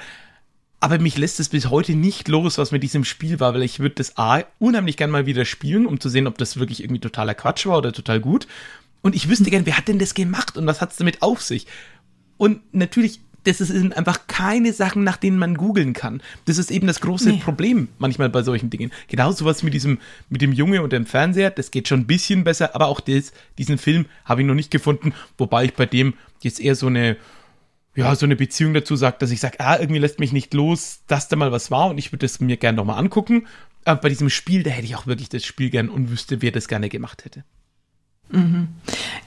Aber mich lässt es bis heute nicht los, was mit diesem Spiel war, weil ich würde das A unheimlich gern mal wieder spielen, um zu sehen, ob das wirklich irgendwie totaler Quatsch war oder total gut. Und ich wüsste gern, wer hat denn das gemacht und was hat es damit auf sich? Und natürlich das sind einfach keine Sachen, nach denen man googeln kann. Das ist eben das große nee. Problem manchmal bei solchen Dingen. Genau sowas mit diesem, mit dem Junge und dem Fernseher, das geht schon ein bisschen besser, aber auch das, diesen Film habe ich noch nicht gefunden, wobei ich bei dem jetzt eher so eine, ja, so eine Beziehung dazu sage, dass ich sage, ah, irgendwie lässt mich nicht los, dass da mal was war und ich würde das mir gerne nochmal angucken. Aber bei diesem Spiel, da hätte ich auch wirklich das Spiel gern und wüsste, wer das gerne gemacht hätte. Mhm.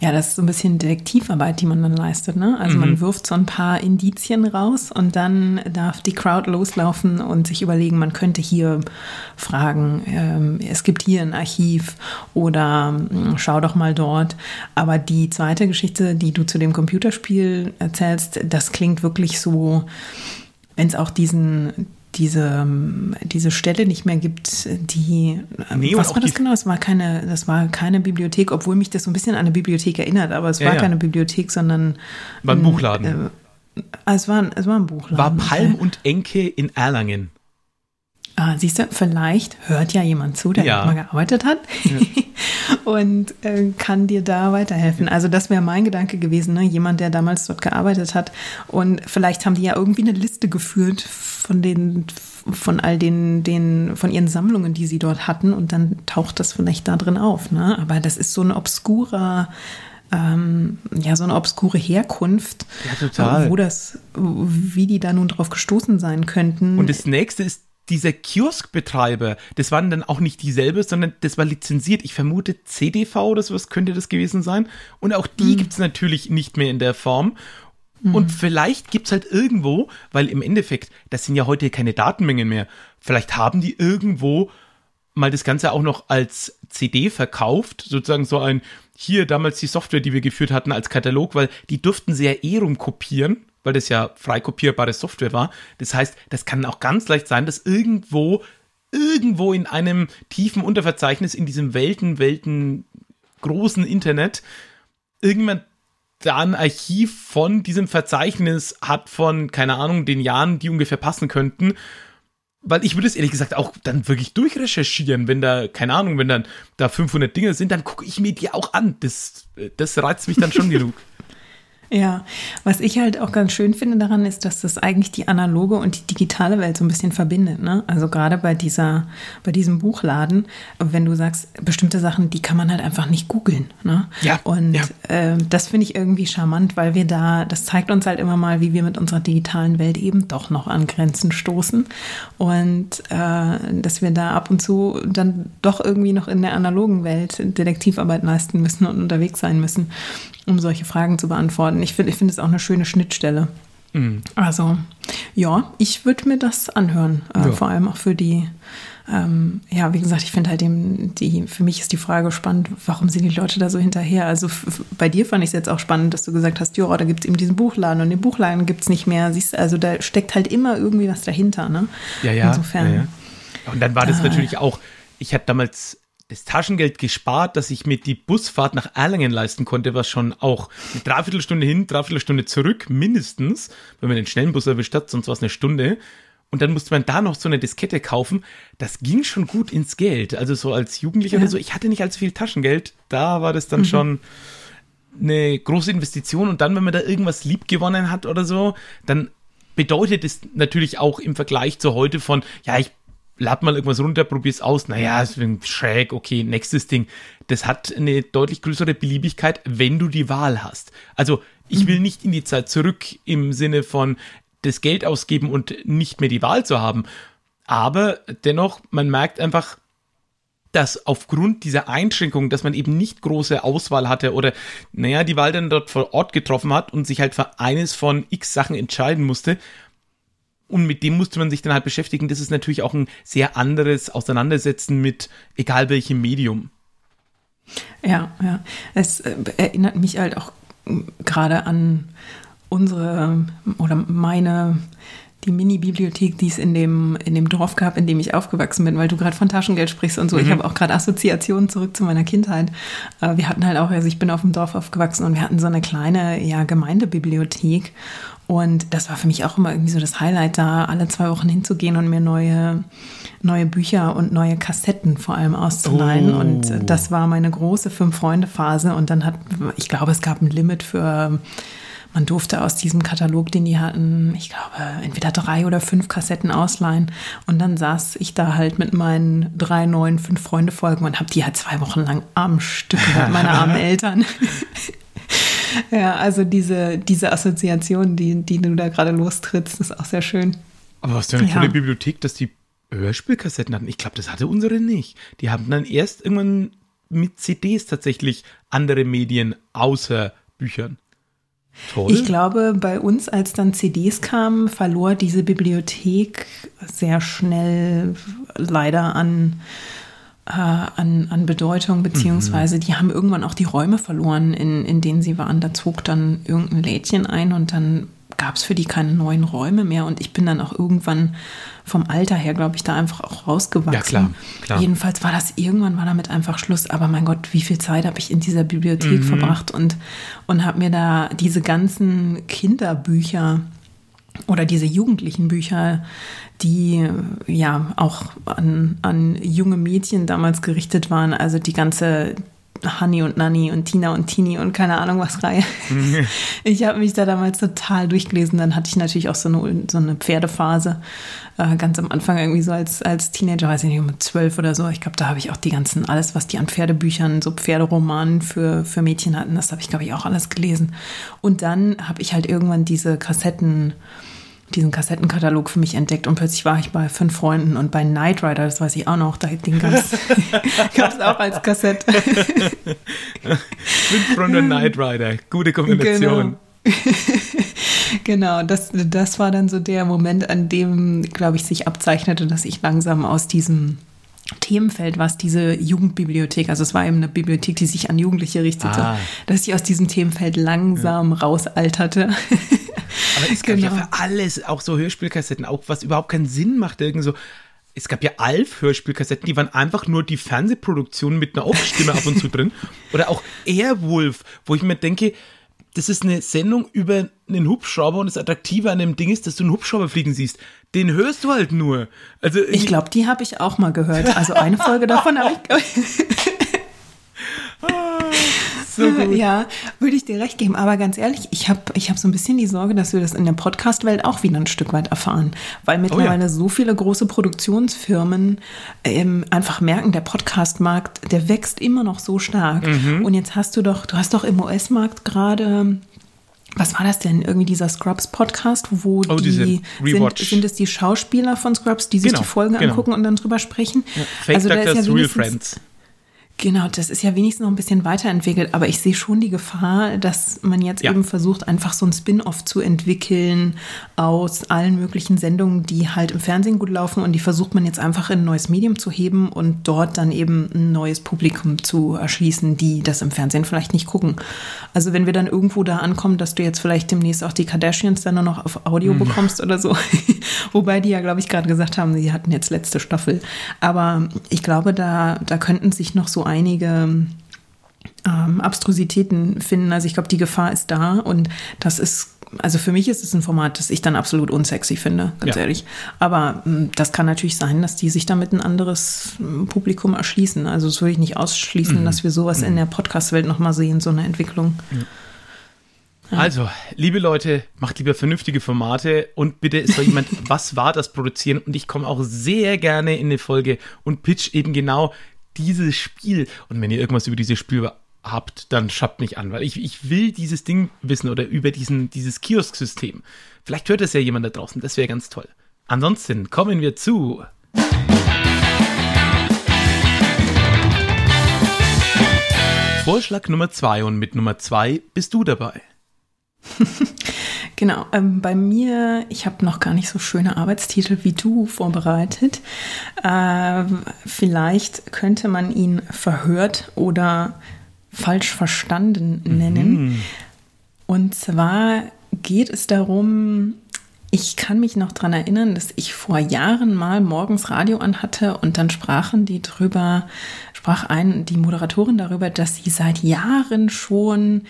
Ja, das ist so ein bisschen Detektivarbeit, die man dann leistet. Ne? Also mhm. man wirft so ein paar Indizien raus und dann darf die Crowd loslaufen und sich überlegen, man könnte hier fragen, ähm, es gibt hier ein Archiv oder äh, schau doch mal dort. Aber die zweite Geschichte, die du zu dem Computerspiel erzählst, das klingt wirklich so, wenn es auch diesen diese, diese Stelle nicht mehr gibt, die nee, was war das genau? Es war keine, das war keine Bibliothek, obwohl mich das so ein bisschen an eine Bibliothek erinnert, aber es ja, war ja. keine Bibliothek, sondern war ein Buchladen. Äh, es, war, es war ein Buchladen. War Palm und Enke in Erlangen. Ah, siehst du, vielleicht hört ja jemand zu, der ja. mal gearbeitet hat ja. und äh, kann dir da weiterhelfen. Also das wäre mein Gedanke gewesen, ne? jemand, der damals dort gearbeitet hat. Und vielleicht haben die ja irgendwie eine Liste geführt von den, von all den, den, von ihren Sammlungen, die sie dort hatten. Und dann taucht das vielleicht da drin auf. Ne? Aber das ist so ein obskurer ähm, ja, so eine obskure Herkunft. Ja, total. Wo das, wie die da nun drauf gestoßen sein könnten. Und das nächste ist dieser Kioskbetreiber, das waren dann auch nicht dieselbe, sondern das war lizenziert. Ich vermute CDV oder sowas könnte das gewesen sein. Und auch die mhm. gibt es natürlich nicht mehr in der Form. Mhm. Und vielleicht gibt es halt irgendwo, weil im Endeffekt, das sind ja heute keine Datenmengen mehr, vielleicht haben die irgendwo mal das Ganze auch noch als CD verkauft, sozusagen so ein, hier damals die Software, die wir geführt hatten als Katalog, weil die durften sie ja eh rumkopieren weil das ja frei kopierbare Software war. Das heißt, das kann auch ganz leicht sein, dass irgendwo, irgendwo in einem tiefen Unterverzeichnis in diesem Welten, Welten großen Internet irgendjemand da ein Archiv von diesem Verzeichnis hat von, keine Ahnung, den Jahren, die ungefähr passen könnten. Weil ich würde es ehrlich gesagt auch dann wirklich durchrecherchieren, wenn da, keine Ahnung, wenn dann da 500 Dinge sind, dann gucke ich mir die auch an. Das, das reizt mich dann schon genug. Ja, was ich halt auch ganz schön finde daran ist, dass das eigentlich die analoge und die digitale Welt so ein bisschen verbindet. Ne? Also gerade bei dieser, bei diesem Buchladen, wenn du sagst, bestimmte Sachen, die kann man halt einfach nicht googeln. Ne? Ja. Und ja. Äh, das finde ich irgendwie charmant, weil wir da, das zeigt uns halt immer mal, wie wir mit unserer digitalen Welt eben doch noch an Grenzen stoßen. Und äh, dass wir da ab und zu dann doch irgendwie noch in der analogen Welt Detektivarbeit leisten müssen und unterwegs sein müssen um solche Fragen zu beantworten. Ich finde ich finde es auch eine schöne Schnittstelle. Mhm. Also, ja, ich würde mir das anhören. Äh, ja. Vor allem auch für die, ähm, ja, wie gesagt, ich finde halt eben, die, für mich ist die Frage spannend, warum sind die Leute da so hinterher? Also bei dir fand ich es jetzt auch spannend, dass du gesagt hast, ja, da gibt es eben diesen Buchladen und den Buchladen gibt es nicht mehr. Siehst also da steckt halt immer irgendwie was dahinter, ne? Ja, ja. Insofern. Ja, ja. Und dann war das äh, natürlich auch, ich hatte damals das Taschengeld gespart, dass ich mir die Busfahrt nach Erlangen leisten konnte, was schon auch eine Dreiviertelstunde hin, Dreiviertelstunde zurück mindestens, wenn man den schnellen Bus erwischt hat, sonst war es eine Stunde. Und dann musste man da noch so eine Diskette kaufen. Das ging schon gut ins Geld. Also so als Jugendlicher ja. oder so. Ich hatte nicht allzu viel Taschengeld. Da war das dann mhm. schon eine große Investition. Und dann, wenn man da irgendwas lieb gewonnen hat oder so, dann bedeutet es natürlich auch im Vergleich zu heute von, ja, ich lad mal irgendwas runter, probier's aus. Naja, ist schräg, okay, nächstes Ding. Das hat eine deutlich größere Beliebigkeit, wenn du die Wahl hast. Also, ich will mhm. nicht in die Zeit zurück im Sinne von das Geld ausgeben und nicht mehr die Wahl zu haben. Aber dennoch, man merkt einfach, dass aufgrund dieser Einschränkung, dass man eben nicht große Auswahl hatte oder, naja, die Wahl dann dort vor Ort getroffen hat und sich halt für eines von x Sachen entscheiden musste, und mit dem musste man sich dann halt beschäftigen. Das ist natürlich auch ein sehr anderes Auseinandersetzen mit egal welchem Medium. Ja, ja. Es äh, erinnert mich halt auch gerade an unsere oder meine die Mini-Bibliothek, die es in dem, in dem Dorf gab, in dem ich aufgewachsen bin, weil du gerade von Taschengeld sprichst und so. Mhm. Ich habe auch gerade Assoziationen zurück zu meiner Kindheit. Äh, wir hatten halt auch, also ich bin auf dem Dorf aufgewachsen und wir hatten so eine kleine ja, Gemeindebibliothek. Und das war für mich auch immer irgendwie so das Highlight, da alle zwei Wochen hinzugehen und mir neue, neue Bücher und neue Kassetten vor allem auszuleihen. Oh. Und das war meine große Fünf-Freunde-Phase. Und dann hat, ich glaube, es gab ein Limit für, man durfte aus diesem Katalog, den die hatten, ich glaube, entweder drei oder fünf Kassetten ausleihen. Und dann saß ich da halt mit meinen drei neuen Fünf-Freunde-Folgen und habe die halt zwei Wochen lang am Stück mit meiner armen Eltern ja, also diese, diese Assoziation, die, die du da gerade lostrittst, ist auch sehr schön. Aber was für eine ja. tolle Bibliothek, dass die Hörspielkassetten hatten. Ich glaube, das hatte unsere nicht. Die haben dann erst irgendwann mit CDs tatsächlich andere Medien außer Büchern. Toll. Ich glaube, bei uns, als dann CDs kamen, verlor diese Bibliothek sehr schnell leider an an, an Bedeutung, beziehungsweise mhm. die haben irgendwann auch die Räume verloren, in, in denen sie waren. Da zog dann irgendein Lädchen ein und dann gab es für die keine neuen Räume mehr. Und ich bin dann auch irgendwann vom Alter her, glaube ich, da einfach auch rausgewachsen. Ja, klar, klar. Jedenfalls war das irgendwann war damit einfach Schluss. Aber mein Gott, wie viel Zeit habe ich in dieser Bibliothek mhm. verbracht und, und habe mir da diese ganzen Kinderbücher oder diese jugendlichen Bücher, die ja auch an, an junge Mädchen damals gerichtet waren. Also die ganze Honey und Nanny und Tina und Tini und keine Ahnung was Reihe. ich habe mich da damals total durchgelesen. Dann hatte ich natürlich auch so eine, so eine Pferdephase. Äh, ganz am Anfang irgendwie so als, als Teenager, weiß ich nicht, mit zwölf oder so. Ich glaube, da habe ich auch die ganzen, alles, was die an Pferdebüchern, so Pferderomanen für, für Mädchen hatten, das habe ich, glaube ich, auch alles gelesen. Und dann habe ich halt irgendwann diese Kassetten diesen Kassettenkatalog für mich entdeckt und plötzlich war ich bei fünf Freunden und bei Knight Rider, das weiß ich auch noch, den gab es auch als Kassette. fünf Freunde Knight Rider, gute Kombination. Genau. genau, das, das war dann so der Moment, an dem, glaube ich, sich abzeichnete, dass ich langsam aus diesem Themenfeld, was diese Jugendbibliothek, also es war eben eine Bibliothek, die sich an Jugendliche richtete, ah. dass ich aus diesem Themenfeld langsam ja. rausalterte. Aber es gab genau. ja für alles, auch so Hörspielkassetten, auch was überhaupt keinen Sinn macht, irgendwie so. Es gab ja Alf-Hörspielkassetten, die waren einfach nur die Fernsehproduktion mit einer Off-Stimme ab und zu drin. Oder auch Airwolf, wo ich mir denke, das ist eine Sendung über einen Hubschrauber und das Attraktive an dem Ding ist, dass du einen Hubschrauber fliegen siehst. Den hörst du halt nur. Also ich glaube, die habe ich auch mal gehört. Also eine Folge davon habe ich. so gut. Ja, würde ich dir recht geben. Aber ganz ehrlich, ich habe ich hab so ein bisschen die Sorge, dass wir das in der Podcast-Welt auch wieder ein Stück weit erfahren. Weil mittlerweile oh ja. so viele große Produktionsfirmen ähm, einfach merken, der Podcast-Markt, der wächst immer noch so stark. Mhm. Und jetzt hast du doch, du hast doch im US-Markt gerade was war das denn? Irgendwie dieser Scrubs-Podcast, wo oh, die sind, sind es die Schauspieler von Scrubs, die sich genau, die Folgen genau. angucken und dann drüber sprechen? Ja, Fake also, Doctors, ja Real Friends. Genau, das ist ja wenigstens noch ein bisschen weiterentwickelt, aber ich sehe schon die Gefahr, dass man jetzt ja. eben versucht, einfach so ein Spin-off zu entwickeln aus allen möglichen Sendungen, die halt im Fernsehen gut laufen und die versucht man jetzt einfach in ein neues Medium zu heben und dort dann eben ein neues Publikum zu erschließen, die das im Fernsehen vielleicht nicht gucken. Also wenn wir dann irgendwo da ankommen, dass du jetzt vielleicht demnächst auch die Kardashians dann nur noch auf Audio mhm. bekommst oder so, wobei die ja, glaube ich, gerade gesagt haben, sie hatten jetzt letzte Staffel. Aber ich glaube, da, da könnten sich noch so einige ähm, Abstrusitäten finden. Also ich glaube, die Gefahr ist da und das ist, also für mich ist es ein Format, das ich dann absolut unsexy finde, ganz ja. ehrlich. Aber ähm, das kann natürlich sein, dass die sich damit ein anderes ähm, Publikum erschließen. Also das würde ich nicht ausschließen, mhm. dass wir sowas mhm. in der Podcast-Welt nochmal sehen, so eine Entwicklung. Ja. Also, liebe Leute, macht lieber vernünftige Formate und bitte soll jemand, was war das produzieren? Und ich komme auch sehr gerne in eine Folge und pitch eben genau dieses Spiel. Und wenn ihr irgendwas über dieses Spiel habt, dann schreibt mich an, weil ich, ich will dieses Ding wissen oder über diesen, dieses Kiosk-System. Vielleicht hört es ja jemand da draußen, das wäre ganz toll. Ansonsten kommen wir zu. Vorschlag Nummer zwei und mit Nummer zwei bist du dabei. Genau, ähm, bei mir, ich habe noch gar nicht so schöne Arbeitstitel wie du vorbereitet. Äh, vielleicht könnte man ihn verhört oder falsch verstanden nennen. Mhm. Und zwar geht es darum, ich kann mich noch daran erinnern, dass ich vor Jahren mal morgens Radio anhatte und dann sprachen die drüber, sprach ein, die Moderatorin darüber, dass sie seit Jahren schon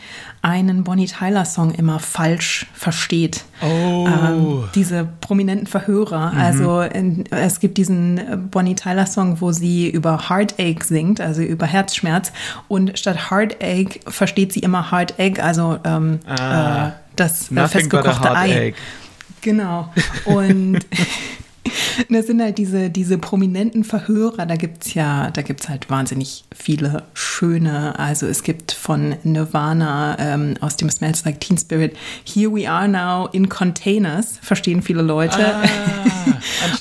einen Bonnie Tyler Song immer falsch versteht. Oh. Ähm, diese prominenten Verhörer. Mhm. Also in, es gibt diesen Bonnie Tyler Song, wo sie über Heartache singt, also über Herzschmerz. Und statt Heartache versteht sie immer Heartache, also ähm, ah. äh, das festgekochte Ei. Genau. Und das sind halt diese, diese prominenten Verhörer, da gibt es ja, da gibt halt wahnsinnig viele schöne. Also es gibt von Nirvana ähm, aus dem Smells Like Teen Spirit, Here We Are Now in Containers, verstehen viele Leute. Ah,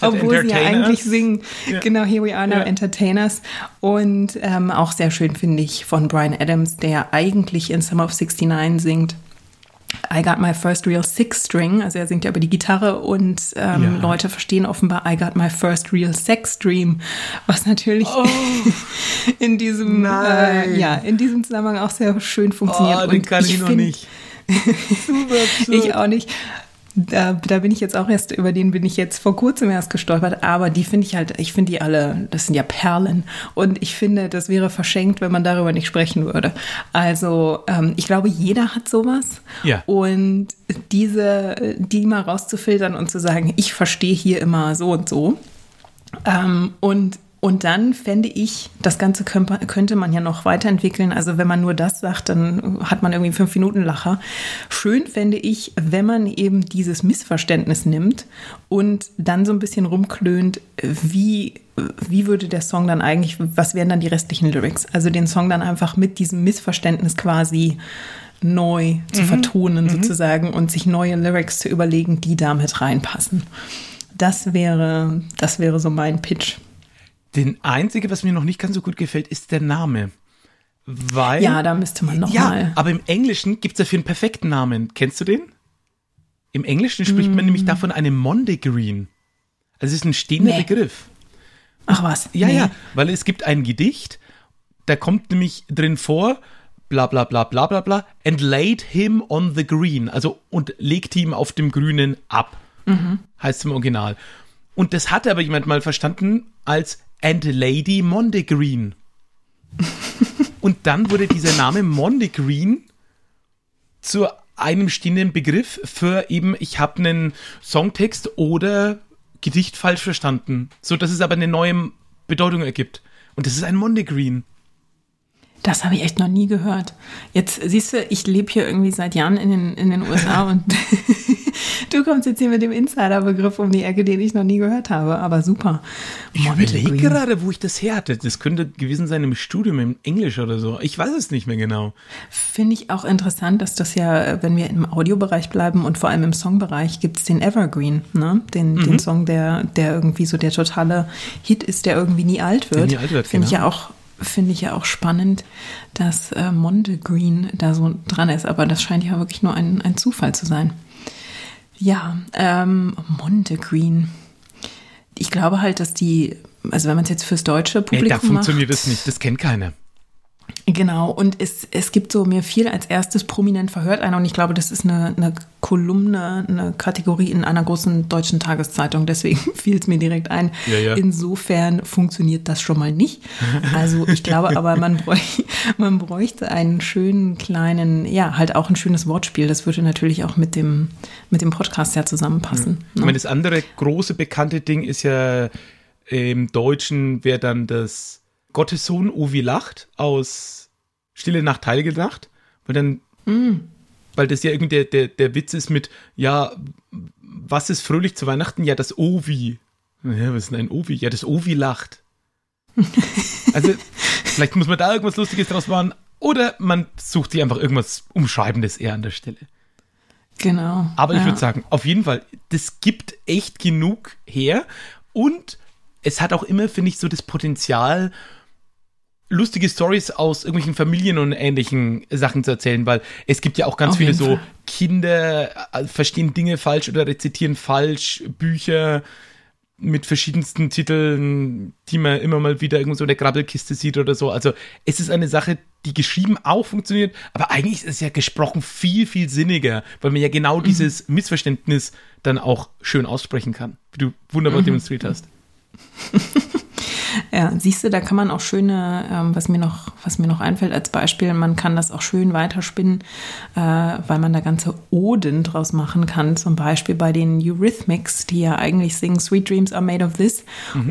Obwohl sie ja eigentlich singen, ja. genau, Here We Are Now ja. Entertainers. Und ähm, auch sehr schön finde ich von Brian Adams, der eigentlich in Summer of 69 singt. I Got My First Real Six String, also er singt ja über die Gitarre und ähm, ja. Leute verstehen offenbar I Got My First Real Sex Dream, was natürlich oh. in diesem äh, ja in diesem Zusammenhang auch sehr schön funktioniert. Oh, den kann ich, ich noch nicht. ich auch nicht. Da, da bin ich jetzt auch erst, über den bin ich jetzt vor kurzem erst gestolpert, aber die finde ich halt, ich finde die alle, das sind ja Perlen. Und ich finde, das wäre verschenkt, wenn man darüber nicht sprechen würde. Also ähm, ich glaube, jeder hat sowas. Ja. Und diese, die mal rauszufiltern und zu sagen, ich verstehe hier immer so und so. Ähm, und und dann fände ich, das Ganze könnte man ja noch weiterentwickeln. Also wenn man nur das sagt, dann hat man irgendwie fünf Minuten Lacher. Schön fände ich, wenn man eben dieses Missverständnis nimmt und dann so ein bisschen rumklönt, wie, wie würde der Song dann eigentlich, was wären dann die restlichen Lyrics? Also den Song dann einfach mit diesem Missverständnis quasi neu zu mhm. vertonen mhm. sozusagen und sich neue Lyrics zu überlegen, die damit reinpassen. Das wäre, das wäre so mein Pitch. Den einzige, was mir noch nicht ganz so gut gefällt, ist der Name. Weil. Ja, da müsste man noch ja, mal. Aber im Englischen gibt es dafür einen perfekten Namen. Kennst du den? Im Englischen spricht mm. man nämlich davon einem Mondegreen. Also es ist ein stehender nee. Begriff. Ach was? Ja, nee. ja, weil es gibt ein Gedicht, da kommt nämlich drin vor, bla bla bla bla bla bla, and laid him on the green. Also und legt ihm auf dem Grünen ab. Mhm. Heißt es im Original. Und das hatte aber jemand mal verstanden als and Lady Mondegreen. und dann wurde dieser Name Mondegreen zu einem stehenden Begriff für eben, ich habe einen Songtext oder Gedicht falsch verstanden, so dass es aber eine neue Bedeutung ergibt. Und das ist ein Mondegreen. Das habe ich echt noch nie gehört. Jetzt siehst du, ich lebe hier irgendwie seit Jahren in den, in den USA und du kommst jetzt hier mit dem Insider-Begriff um die Ecke, den ich noch nie gehört habe. Aber super. Ich überlege gerade, wo ich das her hatte. Das könnte gewesen sein im Studium im Englisch oder so. Ich weiß es nicht mehr genau. Finde ich auch interessant, dass das ja, wenn wir im Audiobereich bleiben und vor allem im Songbereich, gibt es den Evergreen, ne? Den, mhm. den Song, der, der irgendwie so der totale Hit ist, der irgendwie nie alt wird. Nie alt wird Finde genau. ich ja auch finde ich ja auch spannend, dass äh, Monte Green da so dran ist, aber das scheint ja wirklich nur ein, ein Zufall zu sein. Ja, ähm, Monte Green. Ich glaube halt, dass die, also wenn man es jetzt fürs deutsche Publikum Ey, da funktioniert macht, das nicht, das kennt keiner. Genau, und es, es gibt so mir viel als erstes prominent verhört einer und ich glaube, das ist eine, eine Kolumne, eine Kategorie in einer großen deutschen Tageszeitung, deswegen fiel es mir direkt ein. Ja, ja. Insofern funktioniert das schon mal nicht. Also ich glaube aber, man, bräuch, man bräuchte einen schönen kleinen, ja, halt auch ein schönes Wortspiel. Das würde natürlich auch mit dem, mit dem Podcast ja zusammenpassen. Ich meine, das andere große bekannte Ding ist ja im Deutschen wäre dann das Gottes Sohn Ovi lacht aus Stille Nacht Heilige Nacht, weil dann, weil das ja irgendwie der, der, der Witz ist mit, ja, was ist fröhlich zu Weihnachten? Ja, das Ovi. Ja, was ist denn ein Ovi? Ja, das Ovi lacht. also, vielleicht muss man da irgendwas Lustiges draus machen oder man sucht sich einfach irgendwas Umschreibendes eher an der Stelle. Genau. Aber ich ja. würde sagen, auf jeden Fall, das gibt echt genug her und es hat auch immer, finde ich, so das Potenzial, lustige Stories aus irgendwelchen Familien und ähnlichen Sachen zu erzählen, weil es gibt ja auch ganz Auf viele so Fall. Kinder äh, verstehen Dinge falsch oder rezitieren falsch, Bücher mit verschiedensten Titeln, die man immer mal wieder irgendwo so in der Grabbelkiste sieht oder so. Also es ist eine Sache, die geschrieben auch funktioniert, aber eigentlich ist es ja gesprochen viel, viel sinniger, weil man ja genau dieses Missverständnis dann auch schön aussprechen kann, wie du wunderbar demonstriert hast. Ja, siehst du, da kann man auch schöne, ähm, was mir noch, was mir noch einfällt als Beispiel, man kann das auch schön weiterspinnen, äh, weil man da ganze Oden draus machen kann. Zum Beispiel bei den Eurythmics, die ja eigentlich singen Sweet Dreams are made of this.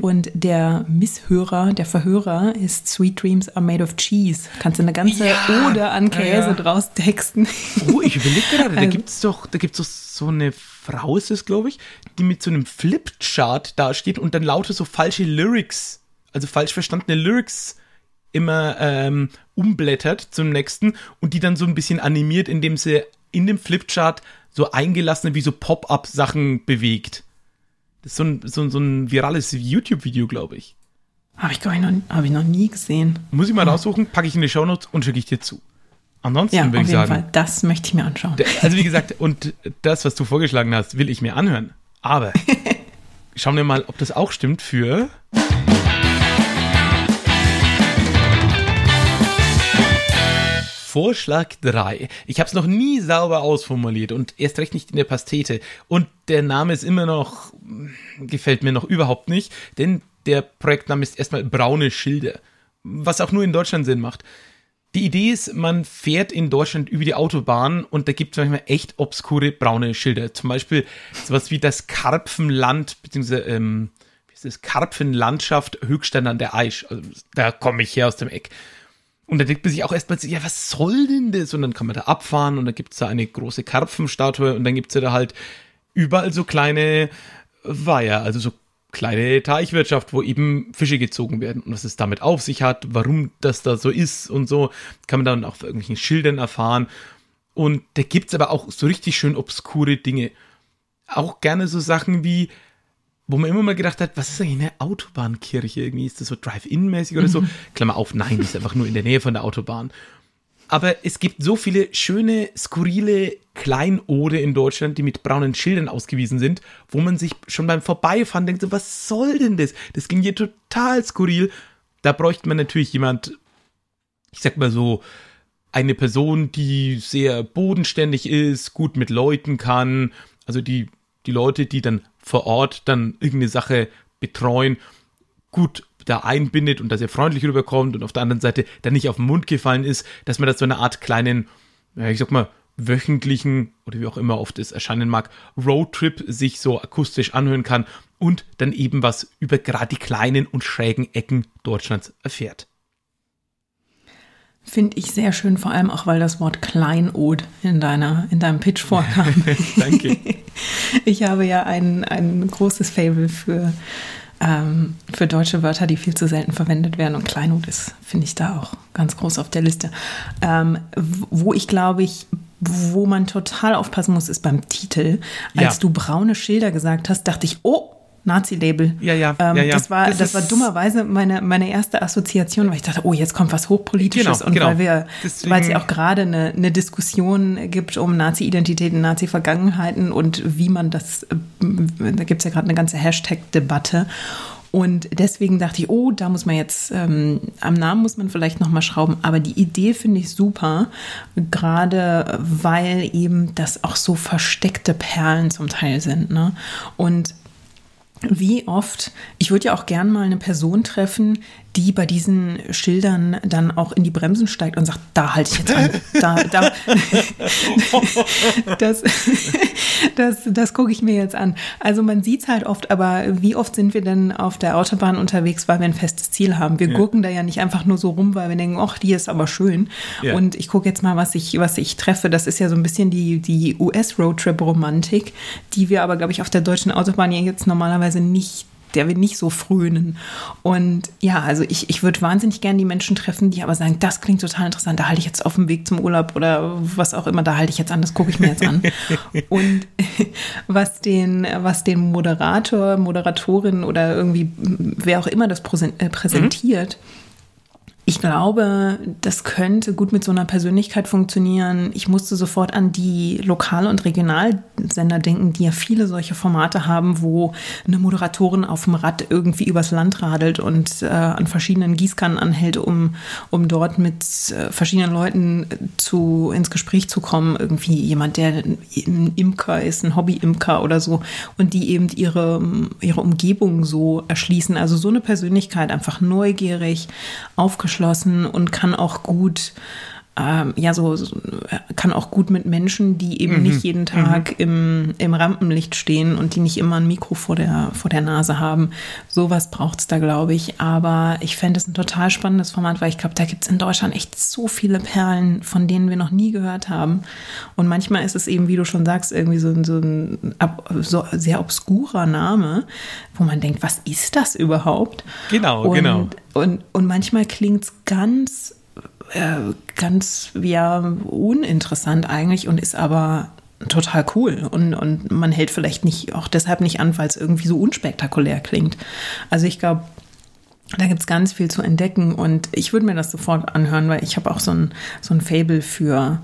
Und der Misshörer, der Verhörer ist Sweet Dreams are made of cheese. Kannst du eine ganze Ja, Ode an Käse ja. draus texten. Oh, ich überlege gerade, da Also- gibt es doch, da gibt's doch so eine Frau, ist es, glaube ich, die mit so einem Flipchart dasteht und dann lauter so falsche Lyrics, also falsch verstandene Lyrics immer ähm, umblättert zum nächsten und die dann so ein bisschen animiert, indem sie in dem Flipchart so eingelassene wie so Pop-up-Sachen bewegt. Das ist so ein, so, ein- so ein virales YouTube-Video, glaube ich. Habe ich, ich, noch, hab ich noch nie gesehen. Muss ich mal raussuchen, packe ich in die Shownotes und schicke ich dir zu. Ansonsten Ja, würde auf ich jeden sagen, Fall. Das möchte ich mir anschauen. Also wie gesagt, und das, was du vorgeschlagen hast, will ich mir anhören. Aber schauen wir mal, ob das auch stimmt für. Vorschlag 3. Ich habe es noch nie sauber ausformuliert und erst recht nicht in der Pastete. Und der Name ist immer noch, gefällt mir noch überhaupt nicht, denn der Projektname ist erstmal Braune Schilder. Was auch nur in Deutschland Sinn macht. Die Idee ist, man fährt in Deutschland über die Autobahn und da gibt es manchmal echt obskure braune Schilder. Zum Beispiel sowas wie das Karpfenland, beziehungsweise ähm, wie ist das? Karpfenlandschaft Höchstadt an der Aisch. Also, da komme ich her aus dem Eck. Und da denkt man sich auch erstmal, ja, was soll denn das? Und dann kann man da abfahren und da gibt es da eine große Karpfenstatue und dann gibt es da halt überall so kleine Weiher, also so kleine Teichwirtschaft, wo eben Fische gezogen werden und was es damit auf sich hat, warum das da so ist und so, kann man dann auch auf irgendwelchen Schildern erfahren. Und da gibt es aber auch so richtig schön obskure Dinge. Auch gerne so Sachen wie, wo man immer mal gedacht hat, was ist eigentlich eine Autobahnkirche? Irgendwie ist das so Drive-In-mäßig oder so. Klammer auf, nein, die ist einfach nur in der Nähe von der Autobahn. Aber es gibt so viele schöne, skurrile Kleinode in Deutschland, die mit braunen Schildern ausgewiesen sind, wo man sich schon beim Vorbeifahren denkt, so, was soll denn das? Das ging hier total skurril. Da bräuchte man natürlich jemand, ich sag mal so, eine Person, die sehr bodenständig ist, gut mit Leuten kann, also die, die Leute, die dann vor Ort dann irgendeine Sache betreuen, gut da einbindet und dass er freundlich rüberkommt und auf der anderen Seite dann nicht auf den Mund gefallen ist, dass man das so eine Art kleinen, ich sag mal, wöchentlichen oder wie auch immer oft es erscheinen mag, Roadtrip sich so akustisch anhören kann und dann eben was über gerade die kleinen und schrägen Ecken Deutschlands erfährt. Finde ich sehr schön, vor allem auch, weil das Wort Kleinod in, deiner, in deinem Pitch vorkam. Danke. Ich habe ja ein, ein großes Fable für, ähm, für deutsche Wörter, die viel zu selten verwendet werden. Und Kleinod ist, finde ich, da auch ganz groß auf der Liste. Ähm, wo ich glaube ich, wo man total aufpassen muss, ist beim Titel. Als Ja. du braune Schilder gesagt hast, dachte ich, oh, Nazi-Label. Ja, ja, ähm, ja, ja. Das war, Das das, war dummerweise meine, meine erste Assoziation, weil ich dachte, oh, jetzt kommt was Hochpolitisches Genau, und genau. weil wir, Deswegen- weil es ja auch gerade eine, eine Diskussion gibt um Nazi-Identitäten, Nazi-Vergangenheiten und wie man das, da gibt es ja gerade eine ganze Hashtag-Debatte. Und deswegen dachte ich, oh, da muss man jetzt, ähm, am Namen muss man vielleicht nochmal schrauben. Aber die Idee finde ich super, gerade weil eben das auch so versteckte Perlen zum Teil sind. Ne? Und wie oft, ich würde ja auch gern mal eine Person treffen, die bei diesen Schildern dann auch in die Bremsen steigt und sagt, da halte ich jetzt an. Da, da, das das, das gucke ich mir jetzt an. Also man sieht es halt oft, aber wie oft sind wir denn auf der Autobahn unterwegs, weil wir ein festes Ziel haben? Wir Ja. gucken da ja nicht einfach nur so rum, weil wir denken, ach, die ist aber schön. Ja. Und ich gucke jetzt mal, was ich, was ich treffe. Das ist ja so ein bisschen die, die US-Roadtrip-Romantik, die wir aber, glaube ich, auf der deutschen Autobahn ja jetzt normalerweise nicht der wir nicht so frönen. Und ja, also ich, ich würde wahnsinnig gerne die Menschen treffen, die aber sagen, das klingt total interessant, da halte ich jetzt auf dem Weg zum Urlaub oder was auch immer, da halte ich jetzt an, das gucke ich mir jetzt an. Und was den, was den Moderator, Moderatorin oder irgendwie wer auch immer das äh, präsentiert, ich glaube, das könnte gut mit so einer Persönlichkeit funktionieren. Ich musste sofort an die Lokal- und Regionalsender denken, die ja viele solche Formate haben, wo eine Moderatorin auf dem Rad irgendwie übers Land radelt und äh, an verschiedenen Gießkannen anhält, um, um dort mit äh, verschiedenen Leuten zu, ins Gespräch zu kommen. Irgendwie jemand, der ein Imker ist, ein Hobby-Imker oder so, und die eben ihre, ihre Umgebung so erschließen. Also so eine Persönlichkeit, einfach neugierig, aufgeschlossen und kann auch gut ähm, ja, so, so kann auch gut mit Menschen, die eben nicht jeden Tag im, im Rampenlicht stehen und die nicht immer ein Mikro vor der, vor der Nase haben. Sowas braucht es da, glaube ich. Aber ich fände es ein total spannendes Format, weil ich glaube, da gibt es in Deutschland echt so viele Perlen, von denen wir noch nie gehört haben. Und manchmal ist es eben, wie du schon sagst, irgendwie so, ein- so ein so sehr obskurer Name, wo man denkt, was ist das überhaupt? Genau, und, genau. Und, und manchmal klingt es ganz äh, ganz ja uninteressant eigentlich und ist aber total cool und, und man hält vielleicht nicht auch deshalb nicht an, weil es irgendwie so unspektakulär klingt. Also ich glaube, da gibt es ganz viel zu entdecken und ich würde mir das sofort anhören, weil ich habe auch so ein, so ein Fable für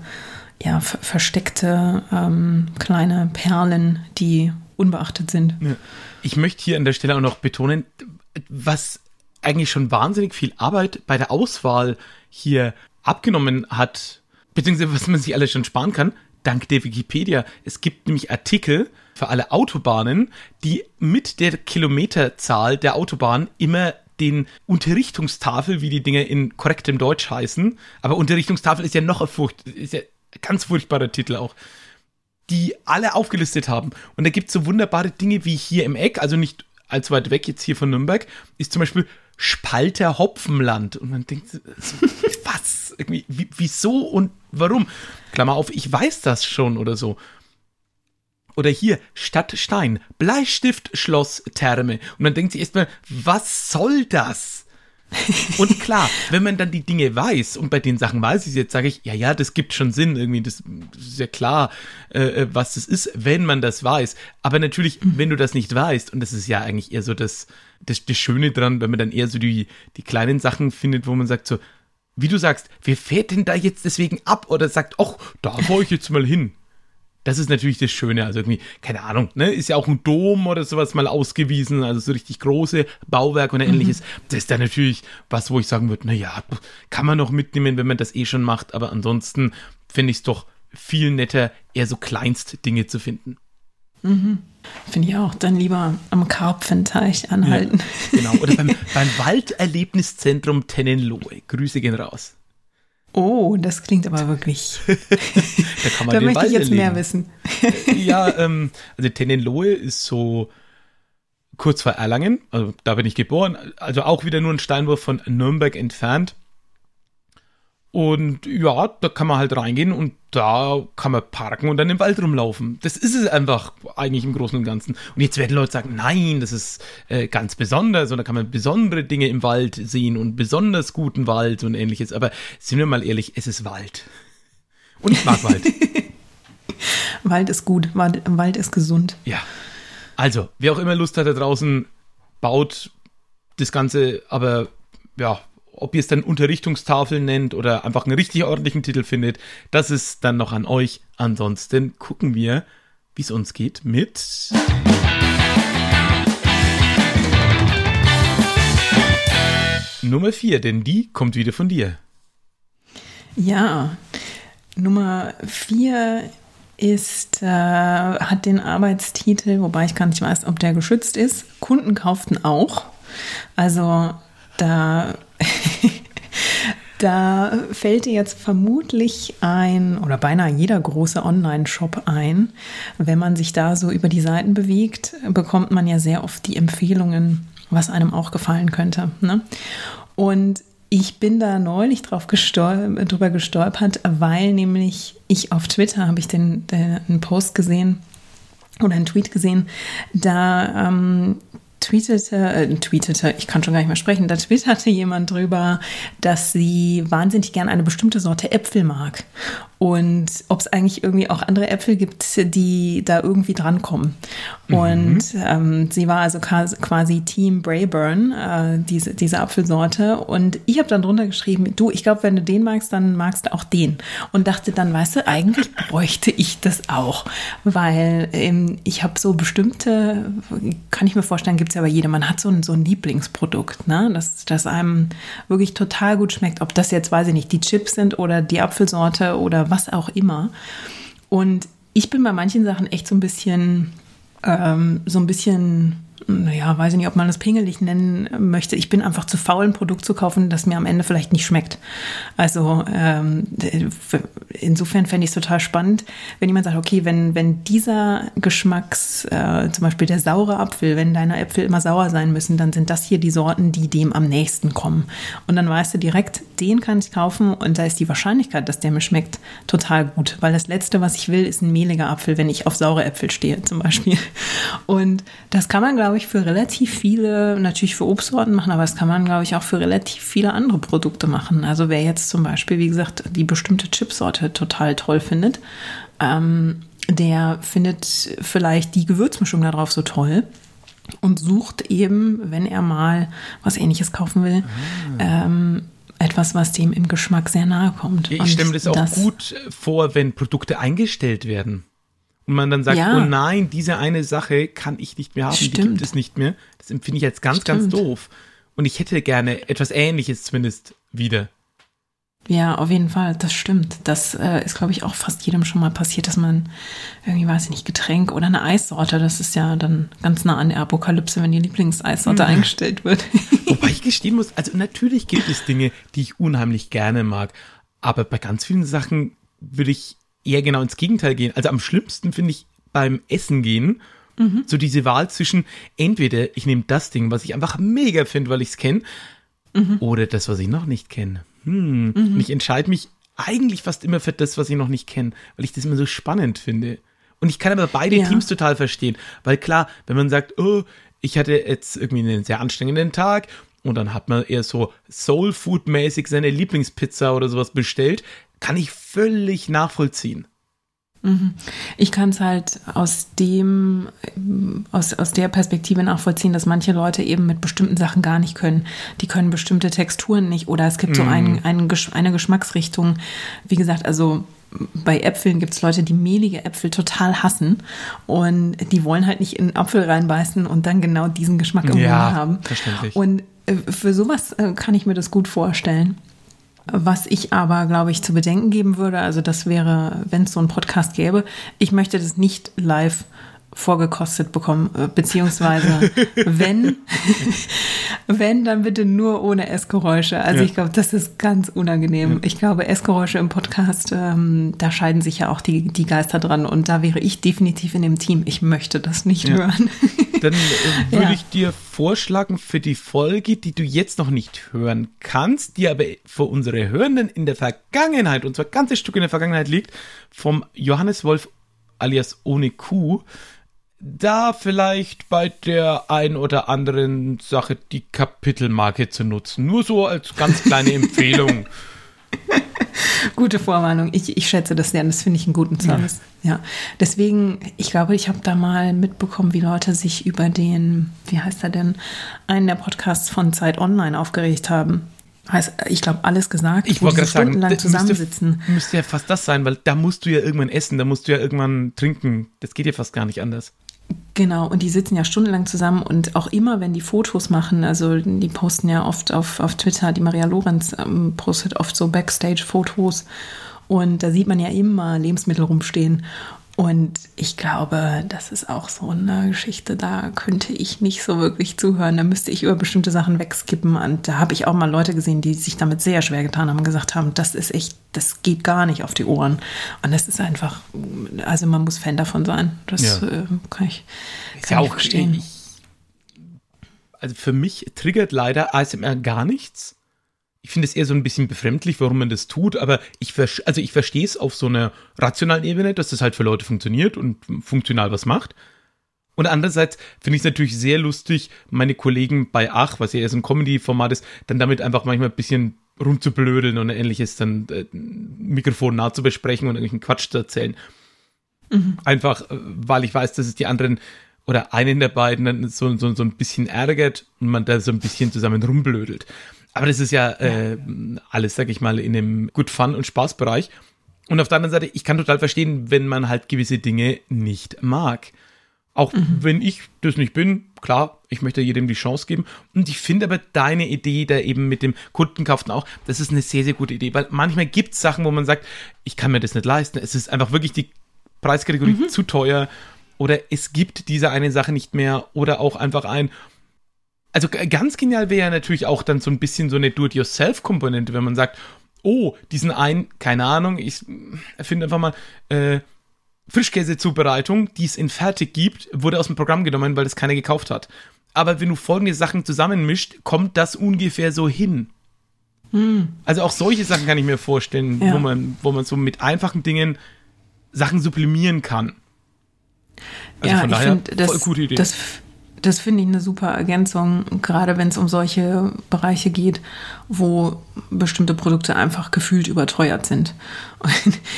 ja, ver- versteckte ähm, kleine Perlen, die unbeachtet sind. Ja. Ich möchte hier an der Stelle auch noch betonen, was eigentlich schon wahnsinnig viel Arbeit bei der Auswahl hier abgenommen hat, beziehungsweise was man sich alles schon sparen kann, dank der Wikipedia. Es gibt nämlich Artikel für alle Autobahnen, die mit der Kilometerzahl der Autobahn immer den Unterrichtungstafel, wie die Dinge in korrektem Deutsch heißen, aber Unterrichtungstafel ist ja noch ein furcht, ist ja ein ganz furchtbarer Titel auch die alle aufgelistet haben. Und da gibt es so wunderbare Dinge wie hier im Eck, also nicht allzu weit weg jetzt hier von Nürnberg, ist zum Beispiel Spalter Hopfenland. Und man denkt, was? Irgendwie, wie, wieso und warum? Klammer auf, ich weiß das schon oder so. Oder hier, Stadt Stein, Bleistift, Schloss, Therme. Und dann denkt sich erstmal, was soll das? Und klar, wenn man dann die Dinge weiß, und bei den Sachen weiß ich es jetzt, sage ich, ja, ja, das gibt schon Sinn, irgendwie, das, das ist ja klar, äh, was das ist, wenn man das weiß. Aber natürlich, wenn du das nicht weißt, und das ist ja eigentlich eher so das, das, das Schöne dran, wenn man dann eher so die, die kleinen Sachen findet, wo man sagt so, wie du sagst, wer fährt denn da jetzt deswegen ab? Oder sagt, ach, da fahre ich jetzt mal hin. Das ist natürlich das Schöne. Also irgendwie, keine Ahnung, ne, ist ja auch ein Dom oder sowas mal ausgewiesen, also so richtig große Bauwerke oder ähnliches. Das ist dann natürlich was, wo ich sagen würde, na ja, kann man noch mitnehmen, wenn man das eh schon macht, aber ansonsten finde ich es doch viel netter, eher so Kleinstdinge zu finden. Finde ich auch. Dann lieber am Karpfenteich anhalten. Genau. Oder beim, beim Walderlebniszentrum Tennenlohe. Grüße gehen raus. Oh, das klingt aber wirklich. Da kann man da den möchte Wald ich jetzt mehr erleben. wissen. Ja, ähm, also Tennenlohe ist so kurz vor Erlangen, also da bin ich geboren, also auch wieder nur ein Steinwurf von Nürnberg entfernt. Und ja, da kann man halt reingehen und da kann man parken und dann im Wald rumlaufen. Das ist es einfach eigentlich im Großen und Ganzen. Und jetzt werden Leute sagen, nein, das ist äh, ganz besonders und da kann man besondere Dinge im Wald sehen und besonders guten Wald und ähnliches. Aber sind wir mal ehrlich, es ist Wald. Und ich mag Wald. Wald ist gut, Wald, Wald ist gesund. Ja. Also, wer auch immer Lust hat da draußen, baut das Ganze, aber ja, ob ihr es dann Unterrichtungstafeln nennt oder einfach einen richtig ordentlichen Titel findet, das ist dann noch an euch. Ansonsten gucken wir, wie es uns geht mit. Nummer 4, denn die kommt wieder von dir. Ja, Nummer 4 ist, äh, hat den Arbeitstitel, wobei ich gar nicht weiß, ob der geschützt ist. Kunden kauften auch. Also da, da fällt dir jetzt vermutlich ein oder beinahe jeder große Online-Shop ein. Wenn man sich da so über die Seiten bewegt, bekommt man ja sehr oft die Empfehlungen, was einem auch gefallen könnte. Ne? Und ich bin da neulich drauf gestolpert, drüber gestolpert, weil nämlich ich auf Twitter habe ich den, den, einen Post gesehen oder einen Tweet gesehen, da ähm, tweetete, äh, tweetete, ich kann schon gar nicht mehr sprechen, da twitterte jemand drüber, dass sie wahnsinnig gern eine bestimmte Sorte Äpfel mag und ob es eigentlich irgendwie auch andere Äpfel gibt, die da irgendwie drankommen. Mhm. Und ähm, sie war also quasi Team Brayburn, äh, diese, diese Apfelsorte. Und ich habe dann drunter geschrieben, du, ich glaube, wenn du den magst, dann magst du auch den. Und dachte dann, weißt du, eigentlich bräuchte ich das auch. Weil ähm, ich habe so bestimmte, kann ich mir vorstellen, gibt es ja bei jedem, man hat so ein, so ein Lieblingsprodukt, ne? das, das einem wirklich total gut schmeckt. Ob das jetzt, weiß ich nicht, die Chips sind oder die Apfelsorte oder was auch immer. Und ich bin bei manchen Sachen echt so ein bisschen, ähm, so ein bisschen naja, weiß ich nicht, ob man das pingelig nennen möchte. Ich bin einfach zu faul, ein Produkt zu kaufen, das mir am Ende vielleicht nicht schmeckt. Also ähm, insofern fände ich es total spannend, wenn jemand sagt, okay, wenn, wenn dieser Geschmacks, äh, zum Beispiel der saure Apfel, wenn deine Äpfel immer sauer sein müssen, dann sind das hier die Sorten, die dem am nächsten kommen. Und dann weißt du direkt, den kann ich kaufen und da ist die Wahrscheinlichkeit, dass der mir schmeckt, total gut. Weil das Letzte, was ich will, ist ein mehliger Apfel, wenn ich auf saure Äpfel stehe zum Beispiel. Und das kann man, glaube glaube ich, für relativ viele, natürlich für Obstsorten machen, aber das kann man, glaube ich, auch für relativ viele andere Produkte machen. Also wer jetzt zum Beispiel, wie gesagt, die bestimmte Chipsorte total toll findet, ähm, der findet vielleicht die Gewürzmischung darauf so toll und sucht eben, wenn er mal was ähnliches kaufen will, ah. ähm, etwas, was dem im Geschmack sehr nahe kommt. Ich stelle mir das auch das, gut vor, wenn Produkte eingestellt werden und man dann sagt, ja. oh nein, diese eine Sache kann ich nicht mehr haben, Stimmt. die gibt es nicht mehr. Das empfinde ich als ganz, Stimmt. ganz doof. Und ich hätte gerne etwas Ähnliches zumindest wieder. Ja, auf jeden Fall, das stimmt. Das äh, ist, glaube ich, auch fast jedem schon mal passiert, dass man irgendwie, weiß ich nicht, Getränk oder eine Eissorte, das ist ja dann ganz nah an der Apokalypse, wenn die Lieblingseissorte mhm. eingestellt wird. Wobei ich gestehen muss, also natürlich gibt es Dinge, die ich unheimlich gerne mag, aber bei ganz vielen Sachen würde ich eher genau ins Gegenteil gehen. Also am schlimmsten finde ich beim Essen gehen, mhm. so diese Wahl zwischen entweder ich nehme das Ding, was ich einfach mega finde, weil ich es kenne, mhm. oder das, was ich noch nicht kenne. Hm. Mhm. Und ich entscheide mich eigentlich fast immer für das, was ich noch nicht kenne, weil ich das immer so spannend finde. Und ich kann aber beide ja. Teams total verstehen, weil klar, wenn man sagt, oh, ich hatte jetzt irgendwie einen sehr anstrengenden Tag und dann hat man eher so Soul Food mäßig seine Lieblingspizza oder sowas bestellt, kann ich völlig nachvollziehen. Mhm. Ich kann es halt aus dem, aus, aus der Perspektive nachvollziehen, dass manche Leute eben mit bestimmten Sachen gar nicht können. Die können bestimmte Texturen nicht oder es gibt so einen, mhm. einen, eine Geschmacksrichtung. Wie gesagt, also bei Äpfeln gibt es Leute, die mehlige Äpfel total hassen und die wollen halt nicht in einen Apfel reinbeißen und dann genau diesen Geschmack im ja, Mund haben. Und äh, für sowas äh, kann ich mir das gut vorstellen. Was ich aber, glaube ich, zu bedenken geben würde, also das wäre, wenn es so einen Podcast gäbe, ich möchte das nicht live vorgekostet bekommen, äh, beziehungsweise wenn, wenn, dann bitte nur ohne Essgeräusche. Also ja. ich glaube, das ist ganz unangenehm. Ja. Ich glaube, Essgeräusche im Podcast, ähm, da scheiden sich ja auch die, die Geister dran und da wäre ich definitiv in dem Team. Ich möchte das nicht ja. hören. Dann äh, würde ich dir vorschlagen für die Folge, die du jetzt noch nicht hören kannst, die aber für unsere Hörenden in der Vergangenheit, und zwar ganzes Stück in der Vergangenheit liegt, vom Johannes Wolf alias ohne Kuh, da vielleicht bei der ein oder anderen Sache die Kapitelmarke zu nutzen. Nur so als ganz kleine Empfehlung. Gute Vorwarnung. Ich, ich schätze das sehr. Das finde ich einen guten Service. Ja. ja. Deswegen, ich glaube, ich habe da mal mitbekommen, wie Leute sich über den, wie heißt er denn, einen der Podcasts von Zeit Online aufgeregt haben. Heißt, ich glaube, alles gesagt. Ich wollte gerade sagen, zusammensitzen. Müsste, müsste ja fast das sein, weil da musst du ja irgendwann essen, da musst du ja irgendwann trinken. Das geht ja fast gar nicht anders. Genau, und die sitzen ja stundenlang zusammen und auch immer, wenn die Fotos machen, also die posten ja oft auf, auf Twitter, die Maria Lorenz ähm, postet oft so Backstage-Fotos und da sieht man ja immer Lebensmittel rumstehen. Und ich glaube, das ist auch so eine Geschichte, da könnte ich nicht so wirklich zuhören. Da müsste ich über bestimmte Sachen wegskippen. Und da habe ich auch mal Leute gesehen, die sich damit sehr schwer getan haben und gesagt haben, das ist echt, das geht gar nicht auf die Ohren. Und das ist einfach, also man muss Fan davon sein. Das ja. äh, kann ich, kann ja ich verstehen. Ich, also für mich triggert leider ASMR gar nichts ich finde es eher so ein bisschen befremdlich, warum man das tut, aber ich, also ich verstehe es auf so einer rationalen Ebene, dass das halt für Leute funktioniert und funktional was macht. Und andererseits finde ich es natürlich sehr lustig, meine Kollegen bei Ach, was ja eher so ein Comedy-Format ist, dann damit einfach manchmal ein bisschen rumzublödeln und ähnliches, dann äh, Mikrofon nah zu besprechen und irgendwelchen Quatsch zu erzählen. Mhm. Einfach, äh, weil ich weiß, dass es die anderen oder einen der beiden dann so, so, so ein bisschen ärgert und man da so ein bisschen zusammen rumblödelt. Aber das ist ja, äh, alles, sag ich mal, in dem Good Fun- und Spaßbereich. Und auf der anderen Seite, ich kann total verstehen, wenn man halt gewisse Dinge nicht mag. Auch mhm. wenn ich das nicht bin, klar, ich möchte jedem die Chance geben. Und ich finde aber deine Idee da eben mit dem Kundenkauften auch, das ist eine sehr, sehr gute Idee. Weil manchmal gibt es Sachen, wo man sagt, ich kann mir das nicht leisten. Es ist einfach wirklich die Preiskategorie mhm. zu teuer. Oder es gibt diese eine Sache nicht mehr. Oder auch einfach ein, also ganz genial wäre ja natürlich auch dann so ein bisschen so eine Do-it-yourself-Komponente, wenn man sagt, oh, diesen einen, keine Ahnung, ich erfinde einfach mal, äh, Frischkäsezubereitung, die es in fertig gibt, wurde aus dem Programm genommen, weil es keiner gekauft hat. Aber wenn du folgende Sachen zusammenmischt, kommt das ungefähr so hin. Hm. Also auch solche Sachen kann ich mir vorstellen, ja. wo, man, wo man so mit einfachen Dingen Sachen sublimieren kann. Also ja, von daher, find, das, voll gute Idee. Das das finde ich eine super Ergänzung, gerade wenn es um solche Bereiche geht, wo bestimmte Produkte einfach gefühlt überteuert sind.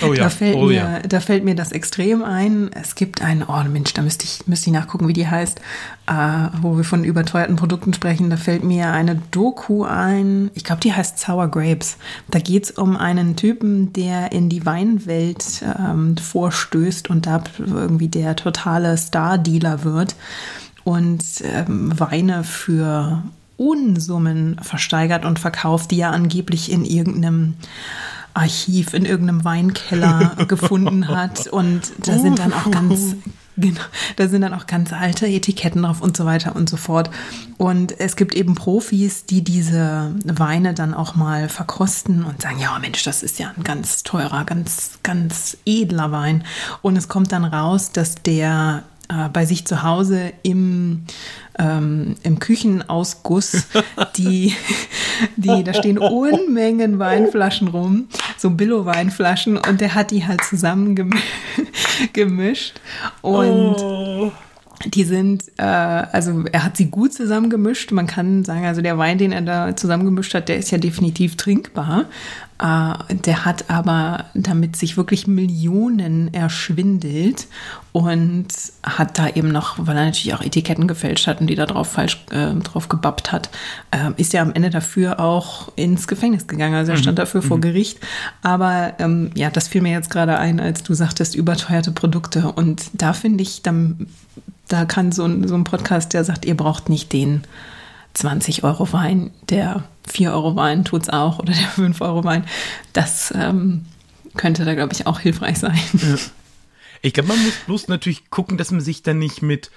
Oh ja. da, fällt oh mir, ja. da fällt mir das extrem ein. Es gibt einen, oh Mensch, da müsste ich, müsste ich nachgucken, wie die heißt, äh, wo wir von überteuerten Produkten sprechen. Da fällt mir eine Doku ein, ich glaube, die heißt Sour Grapes. Da geht es um einen Typen, der in die Weinwelt ähm, vorstößt und da irgendwie der totale Star-Dealer wird und ähm, Weine für Unsummen versteigert und verkauft, die er angeblich in irgendeinem Archiv, in irgendeinem Weinkeller gefunden hat. Und da sind dann auch ganz, Genau, da sind dann auch ganz alte Etiketten drauf und so weiter und so fort. Und es gibt eben Profis, die diese Weine dann auch mal verkosten und sagen, ja Mensch, das ist ja ein ganz teurer, ganz, ganz edler Wein. Und es kommt dann raus, dass der äh, bei sich zu Hause im, ähm, im Küchenausguss, die, die, da stehen Unmengen Weinflaschen rum, so Billo-Weinflaschen, und der hat die halt zusammen gemischt. Und oh. die sind, äh, also er hat sie gut zusammengemischt. Man kann sagen, also der Wein, den er da zusammengemischt hat, der ist ja definitiv trinkbar. Äh, der hat aber damit sich wirklich Millionen erschwindelt und hat da eben noch, weil er natürlich auch Etiketten gefälscht hat und die da drauf falsch äh, drauf gebappt hat, äh, ist er am Ende dafür auch ins Gefängnis gegangen. Also er stand mhm. dafür mhm. vor Gericht. Aber ähm, ja, das fiel mir jetzt gerade ein, als du sagtest, überteuerte Produkte. Und da finde ich, dann, da kann so ein, so ein Podcast, der sagt, ihr braucht nicht den 20 Euro Wein, der 4 Euro Wein tut es auch oder der 5 Euro Wein. Das ähm, könnte da, glaube ich, auch hilfreich sein. Ja. Ich glaube, man muss bloß natürlich gucken, dass man sich dann nicht mit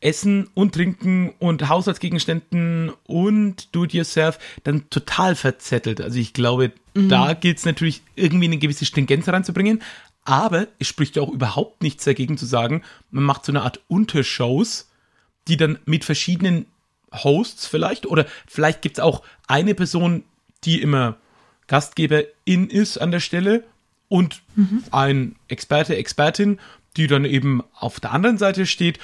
Essen und Trinken und Haushaltsgegenständen und Do-it-yourself dann total verzettelt. Also ich glaube, mhm. da gilt es natürlich irgendwie eine gewisse Stringenz reinzubringen. Aber es spricht ja auch überhaupt nichts dagegen zu sagen, man macht so eine Art Untershows, die dann mit verschiedenen Hosts vielleicht oder vielleicht gibt es auch eine Person, die immer Gastgeberin ist an der Stelle und mhm. ein Experte, Expertin, die dann eben auf der anderen Seite steht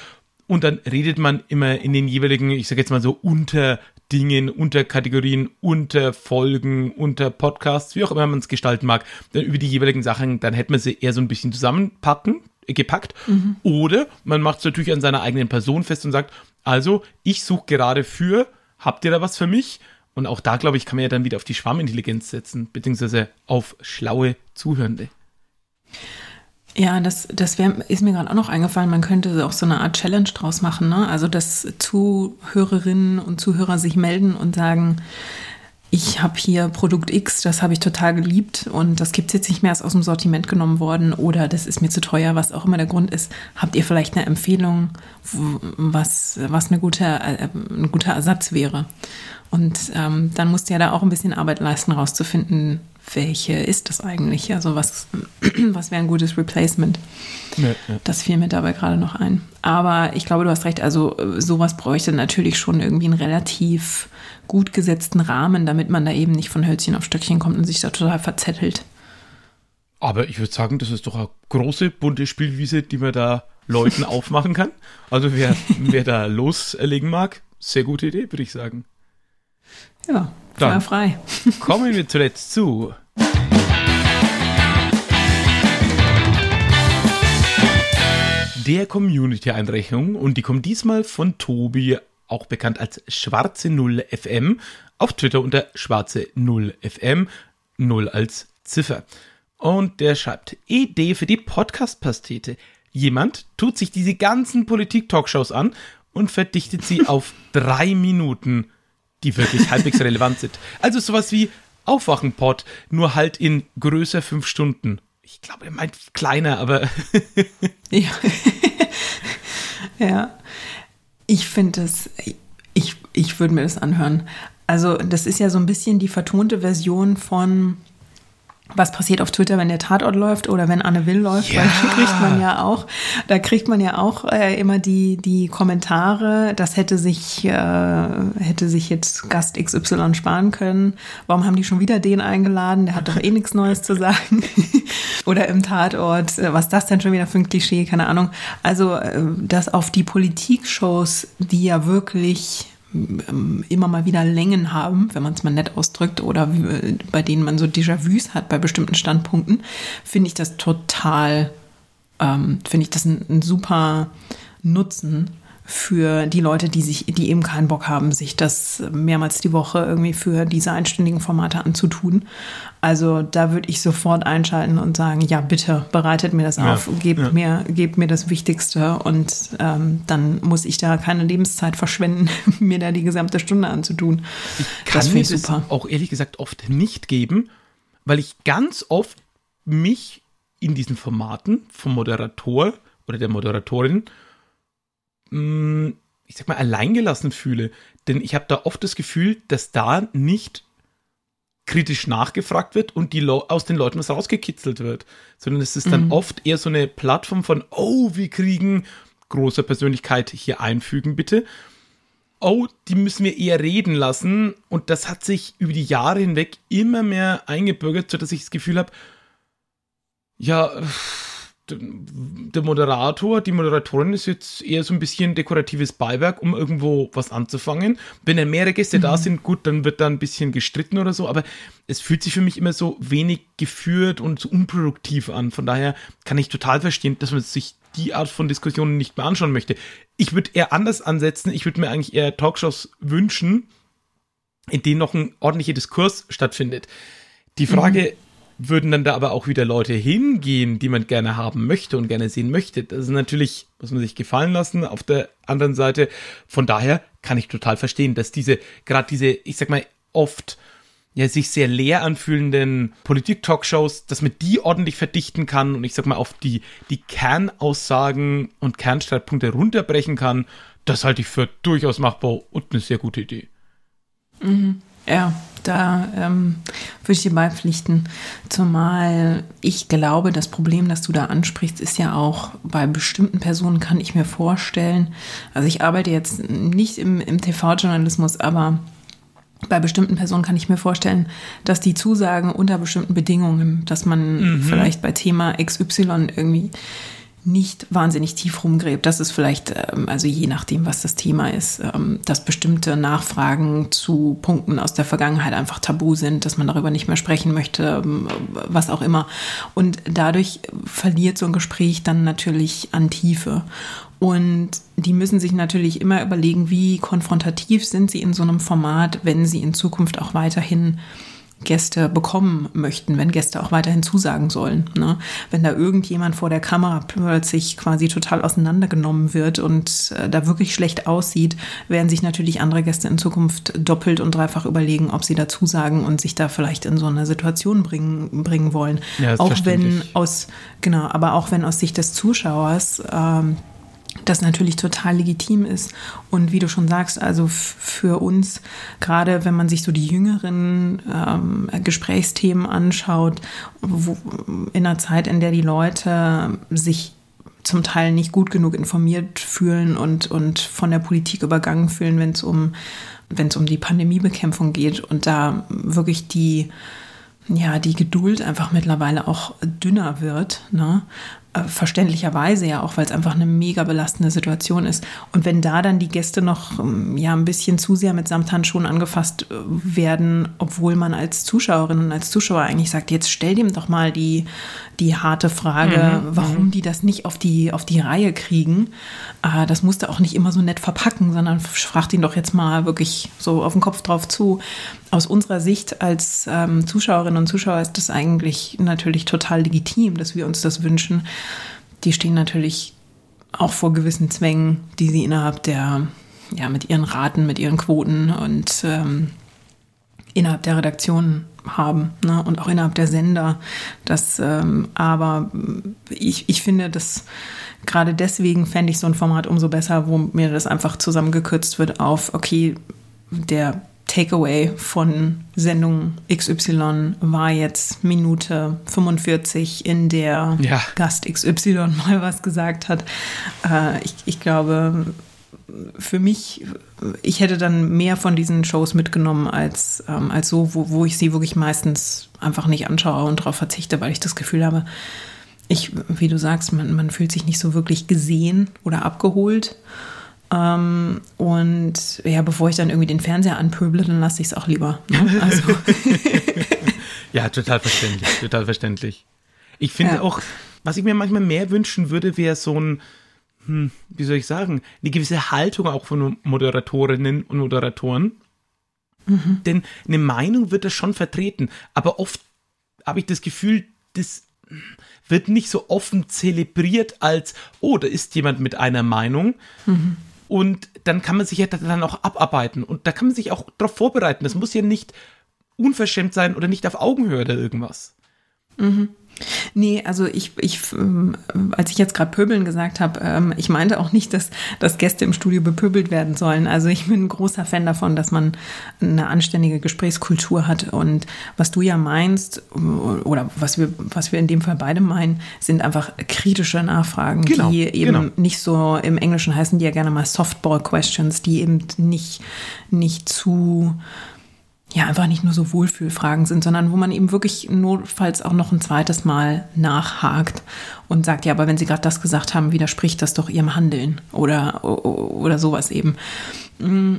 und dann redet man immer in den jeweiligen, ich sage jetzt mal so Unterthemen Dingen, Unterkategorien, Unterfolgen, unter Podcasts, wie auch immer man es gestalten mag, dann über die jeweiligen Sachen, dann hätte man sie eher so ein bisschen zusammenpacken, äh, gepackt. Mhm. Oder man macht es natürlich an seiner eigenen Person fest und sagt, also ich suche gerade für, habt ihr da was für mich? Und auch da, glaube ich, kann man ja dann wieder auf die Schwarmintelligenz setzen, beziehungsweise auf schlaue Zuhörende. Ja, das, das wär, ist mir gerade auch noch eingefallen. Man könnte auch so eine Art Challenge draus machen. Ne? Also, dass Zuhörerinnen und Zuhörer sich melden und sagen, ich habe hier Produkt X, das habe ich total geliebt und das gibt es jetzt nicht mehr, ist aus dem Sortiment genommen worden oder das ist mir zu teuer, was auch immer der Grund ist. Habt ihr vielleicht eine Empfehlung, was, was eine gute, äh, ein guter Ersatz wäre? Und ähm, dann musst du ja da auch ein bisschen Arbeit leisten, rauszufinden, welche ist das eigentlich? Also was, was wäre ein gutes Replacement? Ja, ja. Das fiel mir dabei gerade noch ein. Aber ich glaube, du hast recht, also äh, sowas bräuchte natürlich schon irgendwie einen relativ gut gesetzten Rahmen, damit man da eben nicht von Hölzchen auf Stöckchen kommt und sich da total verzettelt. Aber ich würde sagen, das ist doch eine große, bunte Spielwiese, die man da Leuten aufmachen kann. Also wer, wer da loslegen mag, sehr gute Idee, würde ich sagen. Ja, dann frei. kommen wir zuletzt zu. Der Community-Einrechnung und die kommt diesmal von Tobi, auch bekannt als Schwarze Null FM, auf Twitter unter Schwarze Null FM, Null als Ziffer. Und der schreibt, Idee für die Podcast-Pastete. Jemand tut sich diese ganzen Politik-Talkshows an und verdichtet sie auf drei Minuten die wirklich halbwegs relevant sind. Also sowas wie Aufwachenpod, nur halt in größer fünf Stunden. Ich glaube, er meint kleiner, aber. ja. ja. Ich finde es, ich, ich würde mir das anhören. Also, das ist ja so ein bisschen die vertonte Version von was passiert auf Twitter, wenn der Tatort läuft oder wenn Anne Will läuft, ja. weil da kriegt man ja auch, da kriegt man ja auch äh, immer die, die Kommentare, das hätte sich, äh, hätte sich jetzt Gast XY sparen können. Warum haben die schon wieder den eingeladen? Der hat doch eh nichts Neues zu sagen. oder im Tatort, äh, was das denn schon wieder für ein Klischee, keine Ahnung. Also, äh, dass auf die Politik-Shows, die ja wirklich ähm, immer mal wieder Längen haben, wenn man es mal nett ausdrückt, oder bei denen man so Déjà-vus hat bei bestimmten Standpunkten, finde ich das total, ähm, finde ich das ein, ein super Nutzen für die Leute, die sich, die eben keinen Bock haben, sich das mehrmals die Woche irgendwie für diese einstündigen Formate anzutun. Also da würde ich sofort einschalten und sagen, ja bitte bereitet mir das ja, auf, gebt ja. mir, gebt mir das Wichtigste und ähm, dann muss ich da keine Lebenszeit verschwenden, mir da die gesamte Stunde anzutun. Ich kann das mir super. das auch ehrlich gesagt oft nicht geben, weil ich ganz oft mich in diesen Formaten vom Moderator oder der Moderatorin Mm, ich sag mal, alleingelassen fühle. Denn ich habe da oft das Gefühl, dass da nicht kritisch nachgefragt wird und die aus den Leuten was rausgekitzelt wird, sondern es ist dann mhm. oft eher so eine Plattform von, oh, wir kriegen große Persönlichkeit hier einfügen, bitte. Oh, die müssen wir eher reden lassen. Und das hat sich über die Jahre hinweg immer mehr eingebürgert, sodass ich das Gefühl habe, ja, der Moderator, die Moderatorin ist jetzt eher so ein bisschen dekoratives Beiwerk, um irgendwo was anzufangen. Wenn dann mehrere Gäste mhm. da sind, gut, dann wird da ein bisschen gestritten oder so, aber es fühlt sich für mich immer so wenig geführt und so unproduktiv an. Von daher kann ich total verstehen, dass man sich die Art von Diskussionen nicht mehr anschauen möchte. Ich würde eher anders ansetzen. Ich würde mir eigentlich eher Talkshows wünschen, in denen noch ein ordentlicher Diskurs stattfindet. Die Frage, mhm würden dann da aber auch wieder Leute hingehen, die man gerne haben möchte und gerne sehen möchte. Das ist natürlich, muss man sich gefallen lassen. Auf der anderen Seite, von daher kann ich total verstehen, dass diese, gerade diese, ich sag mal, oft ja, sich sehr leer anfühlenden Politik-Talkshows, dass man die ordentlich verdichten kann und ich sag mal auf die, die Kernaussagen und Kernstreitpunkte runterbrechen kann, das halte ich für durchaus machbar und eine sehr gute Idee. Mhm. Ja, da ähm, würde ich dir beipflichten. Zumal ich glaube, das Problem, das du da ansprichst, ist ja auch bei bestimmten Personen, kann ich mir vorstellen. Also ich arbeite jetzt nicht im, im TV-Journalismus, aber bei bestimmten Personen kann ich mir vorstellen, dass die Zusagen unter bestimmten Bedingungen, dass man mhm. vielleicht bei Thema XY irgendwie nicht wahnsinnig tief rumgräbt. Das ist vielleicht, ähm, also je nachdem, was das Thema ist, ähm, dass bestimmte Nachfragen zu Punkten aus der Vergangenheit einfach tabu sind, dass man darüber nicht mehr sprechen möchte, ähm, was auch immer. Und dadurch verliert so ein Gespräch dann natürlich an Tiefe. Und die müssen sich natürlich immer überlegen, wie konfrontativ sind sie in so einem Format, wenn sie in Zukunft auch weiterhin Gäste bekommen möchten, wenn Gäste auch weiterhin zusagen sollen. Ne? Wenn da irgendjemand vor der Kamera plötzlich quasi total auseinandergenommen wird und äh, da wirklich schlecht aussieht, werden sich natürlich andere Gäste in Zukunft doppelt und dreifach überlegen, ob sie da zusagen und sich da vielleicht in so eine Situation bringen, bringen wollen. Ja, auch wenn aus, genau, aber auch wenn aus Sicht des Zuschauers ähm, das natürlich total legitim ist. Und wie du schon sagst, also für uns, gerade wenn man sich so die jüngeren ähm, Gesprächsthemen anschaut, wo, in einer Zeit, in der die Leute sich zum Teil nicht gut genug informiert fühlen und, und von der Politik übergangen fühlen, wenn es um, wenn es um die Pandemiebekämpfung geht und da wirklich die, ja, die Geduld einfach mittlerweile auch dünner wird, ne? Äh, verständlicherweise ja auch, weil es einfach eine mega belastende Situation ist. Und wenn da dann die Gäste noch ähm, ja ein bisschen zu sehr mit Samthandschuhen angefasst äh, werden, obwohl man als Zuschauerin und als Zuschauer eigentlich sagt, jetzt stell dem doch mal die, die harte Frage, mhm. warum mhm. die das nicht auf die, auf die Reihe kriegen. Äh, das musste auch nicht immer so nett verpacken, sondern fragt ihn doch jetzt mal wirklich so auf den Kopf drauf zu. Aus unserer Sicht als ähm, Zuschauerinnen und Zuschauer ist das eigentlich natürlich total legitim, dass wir uns das wünschen die stehen natürlich auch vor gewissen Zwängen, die sie innerhalb der, ja, mit ihren Raten, mit ihren Quoten und ähm, innerhalb der Redaktion haben ne? und auch innerhalb der Sender. Das, ähm, aber ich, ich finde, dass gerade deswegen fände ich so ein Format umso besser, wo mir das einfach zusammengekürzt wird auf, okay, der Takeaway von Sendung XY war jetzt Minute 45, in der ja. Gast XY mal was gesagt hat. Äh, ich, ich glaube, für mich, ich hätte dann mehr von diesen Shows mitgenommen als, ähm, als so, wo, wo ich sie wirklich meistens einfach nicht anschaue und darauf verzichte, weil ich das Gefühl habe, ich, wie du sagst, man, man fühlt sich nicht so wirklich gesehen oder abgeholt. Ähm, und ja, bevor ich dann irgendwie den Fernseher anpöble, dann lasse ich es auch lieber. Ne? Also. ja, total verständlich, total verständlich. Ich finde ja. auch, was ich mir manchmal mehr wünschen würde, wäre so ein, hm, wie soll ich sagen, eine gewisse Haltung auch von Moderatorinnen und Moderatoren. Mhm. Denn eine Meinung wird das schon vertreten, aber oft habe ich das Gefühl, das wird nicht so offen zelebriert als, oh, da ist jemand mit einer Meinung. Mhm. Und dann kann man sich ja dann auch abarbeiten. Und da kann man sich auch darauf vorbereiten. Das muss ja nicht unverschämt sein oder nicht auf Augenhöhe oder irgendwas. Mhm. Nee, also ich, ich ähm, als ich jetzt gerade pöbeln gesagt habe, ähm, ich meinte auch nicht, dass, dass Gäste im Studio bepöbelt werden sollen. Also ich bin ein großer Fan davon, dass man eine anständige Gesprächskultur hat. Und was du ja meinst, oder was wir, was wir in dem Fall beide meinen, sind einfach kritische Nachfragen, genau, die eben genau. nicht so im Englischen heißen die ja gerne mal Softball Questions, die eben nicht, nicht zu ja einfach nicht nur so Wohlfühlfragen sind, sondern wo man eben wirklich notfalls auch noch ein zweites Mal nachhakt und sagt, ja, aber wenn Sie gerade das gesagt haben, widerspricht das doch Ihrem Handeln oder, oder sowas eben. Mm.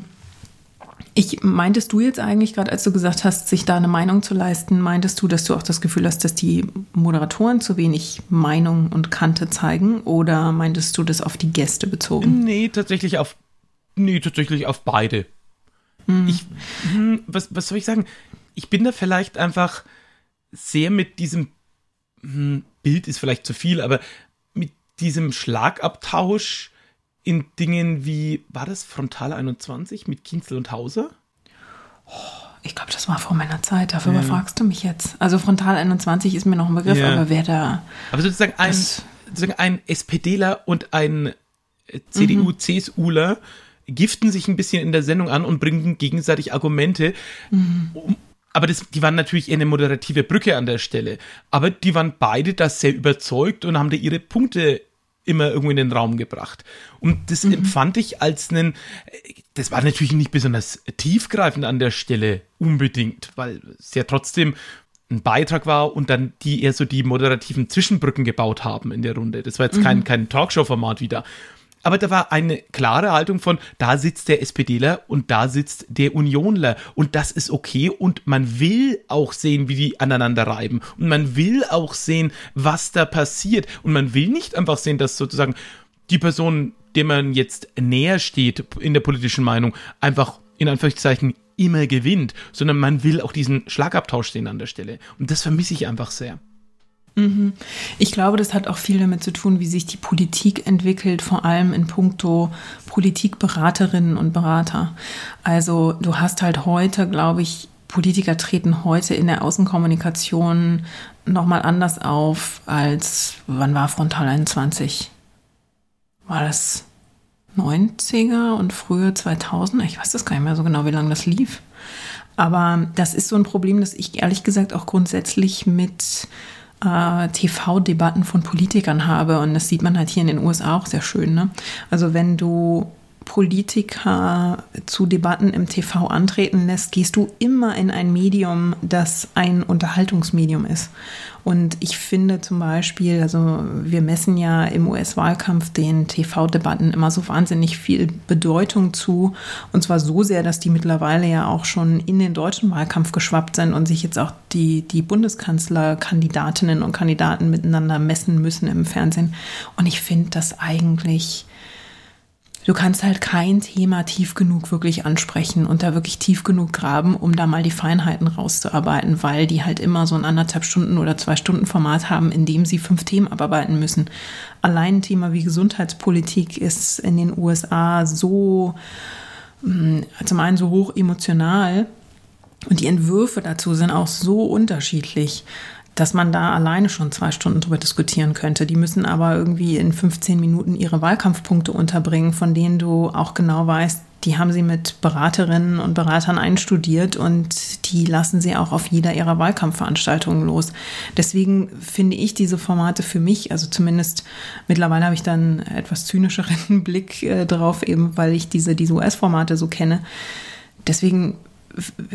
Ich meintest du jetzt eigentlich gerade, als du gesagt hast, sich da eine Meinung zu leisten, meintest du, dass du auch das Gefühl hast, dass die Moderatoren zu wenig Meinung und Kante zeigen oder meintest du das auf die Gäste bezogen? Nee, tatsächlich auf nee, tatsächlich auf beide. Mhm. Ich, hm, was, was soll ich sagen? Ich bin da vielleicht einfach sehr mit diesem hm, Bild ist vielleicht zu viel, aber mit diesem Schlagabtausch in Dingen wie, war das Frontale 21 mit Kinzel und Hauser? Oh, ich glaube, das war vor meiner Zeit. Dafür ja. fragst du mich jetzt. Also Frontal 21 ist mir noch ein Begriff, ja. aber wer da. Aber sozusagen ein, sozusagen ein SPDler und ein CDU-CSUler mhm giften sich ein bisschen in der Sendung an und bringen gegenseitig Argumente. Mhm. aber das, die waren natürlich eher eine moderative Brücke an der Stelle. Aber die waren beide da sehr überzeugt und haben da ihre Punkte immer irgendwo in den Raum gebracht. Und das mhm. empfand ich als einen, das war natürlich nicht besonders tiefgreifend an der Stelle unbedingt, weil es ja trotzdem ein Beitrag war und dann die eher so die moderativen Zwischenbrücken gebaut haben in der Runde. Das war jetzt kein, mhm. kein Talkshow-Format wieder. Aber da war eine klare Haltung von, da sitzt der SPDler und da sitzt der Unionler. Und das ist okay. Und man will auch sehen, wie die aneinander reiben. Und man will auch sehen, was da passiert. Und man will nicht einfach sehen, dass sozusagen die Person, der man jetzt näher steht in der politischen Meinung, einfach in Anführungszeichen immer gewinnt, sondern man will auch diesen Schlagabtausch sehen an der Stelle. Und das vermisse ich einfach sehr. Mhm. Ich glaube, das hat auch viel damit zu tun, wie sich die Politik entwickelt, vor allem in puncto Politikberaterinnen und Berater. Also du hast halt heute, glaube ich, Politiker treten heute in der Außenkommunikation nochmal anders auf als, wann war Frontal 21? War das 90er und frühe 2000? Ich weiß das gar nicht mehr so genau, wie lange das lief. Aber das ist so ein Problem, das ich ehrlich gesagt auch grundsätzlich mit äh, TV-Debatten von Politikern habe. Und das sieht man halt hier in den USA auch sehr schön. Ne? Also wenn du Politiker zu Debatten im TV antreten lässt, gehst du immer in ein Medium, das ein Unterhaltungsmedium ist. Und ich finde zum Beispiel, also wir messen ja im US-Wahlkampf den TV-Debatten immer so wahnsinnig viel Bedeutung zu. Und zwar so sehr, dass die mittlerweile ja auch schon in den deutschen Wahlkampf geschwappt sind und sich jetzt auch die, die Bundeskanzlerkandidatinnen und Kandidaten miteinander messen müssen im Fernsehen. Und ich finde das eigentlich du kannst halt kein Thema tief genug wirklich ansprechen und da wirklich tief genug graben, um da mal die Feinheiten rauszuarbeiten, weil die halt immer so ein anderthalb Stunden oder zwei Stunden Format haben, in dem sie fünf Themen abarbeiten müssen. Allein ein Thema wie Gesundheitspolitik ist in den USA so, hm, zum einen so hoch emotional, und die Entwürfe dazu sind auch so unterschiedlich, dass man da alleine schon zwei Stunden drüber diskutieren könnte. Die müssen aber irgendwie in 15 Minuten ihre Wahlkampfpunkte unterbringen, von denen du auch genau weißt, die haben sie mit Beraterinnen und Beratern einstudiert und die lassen sie auch auf jeder ihrer Wahlkampfveranstaltungen los. Deswegen finde ich diese Formate für mich, also zumindest mittlerweile habe ich dann etwas zynischeren Blick äh, drauf, eben weil ich diese, diese US-Formate so kenne. Deswegen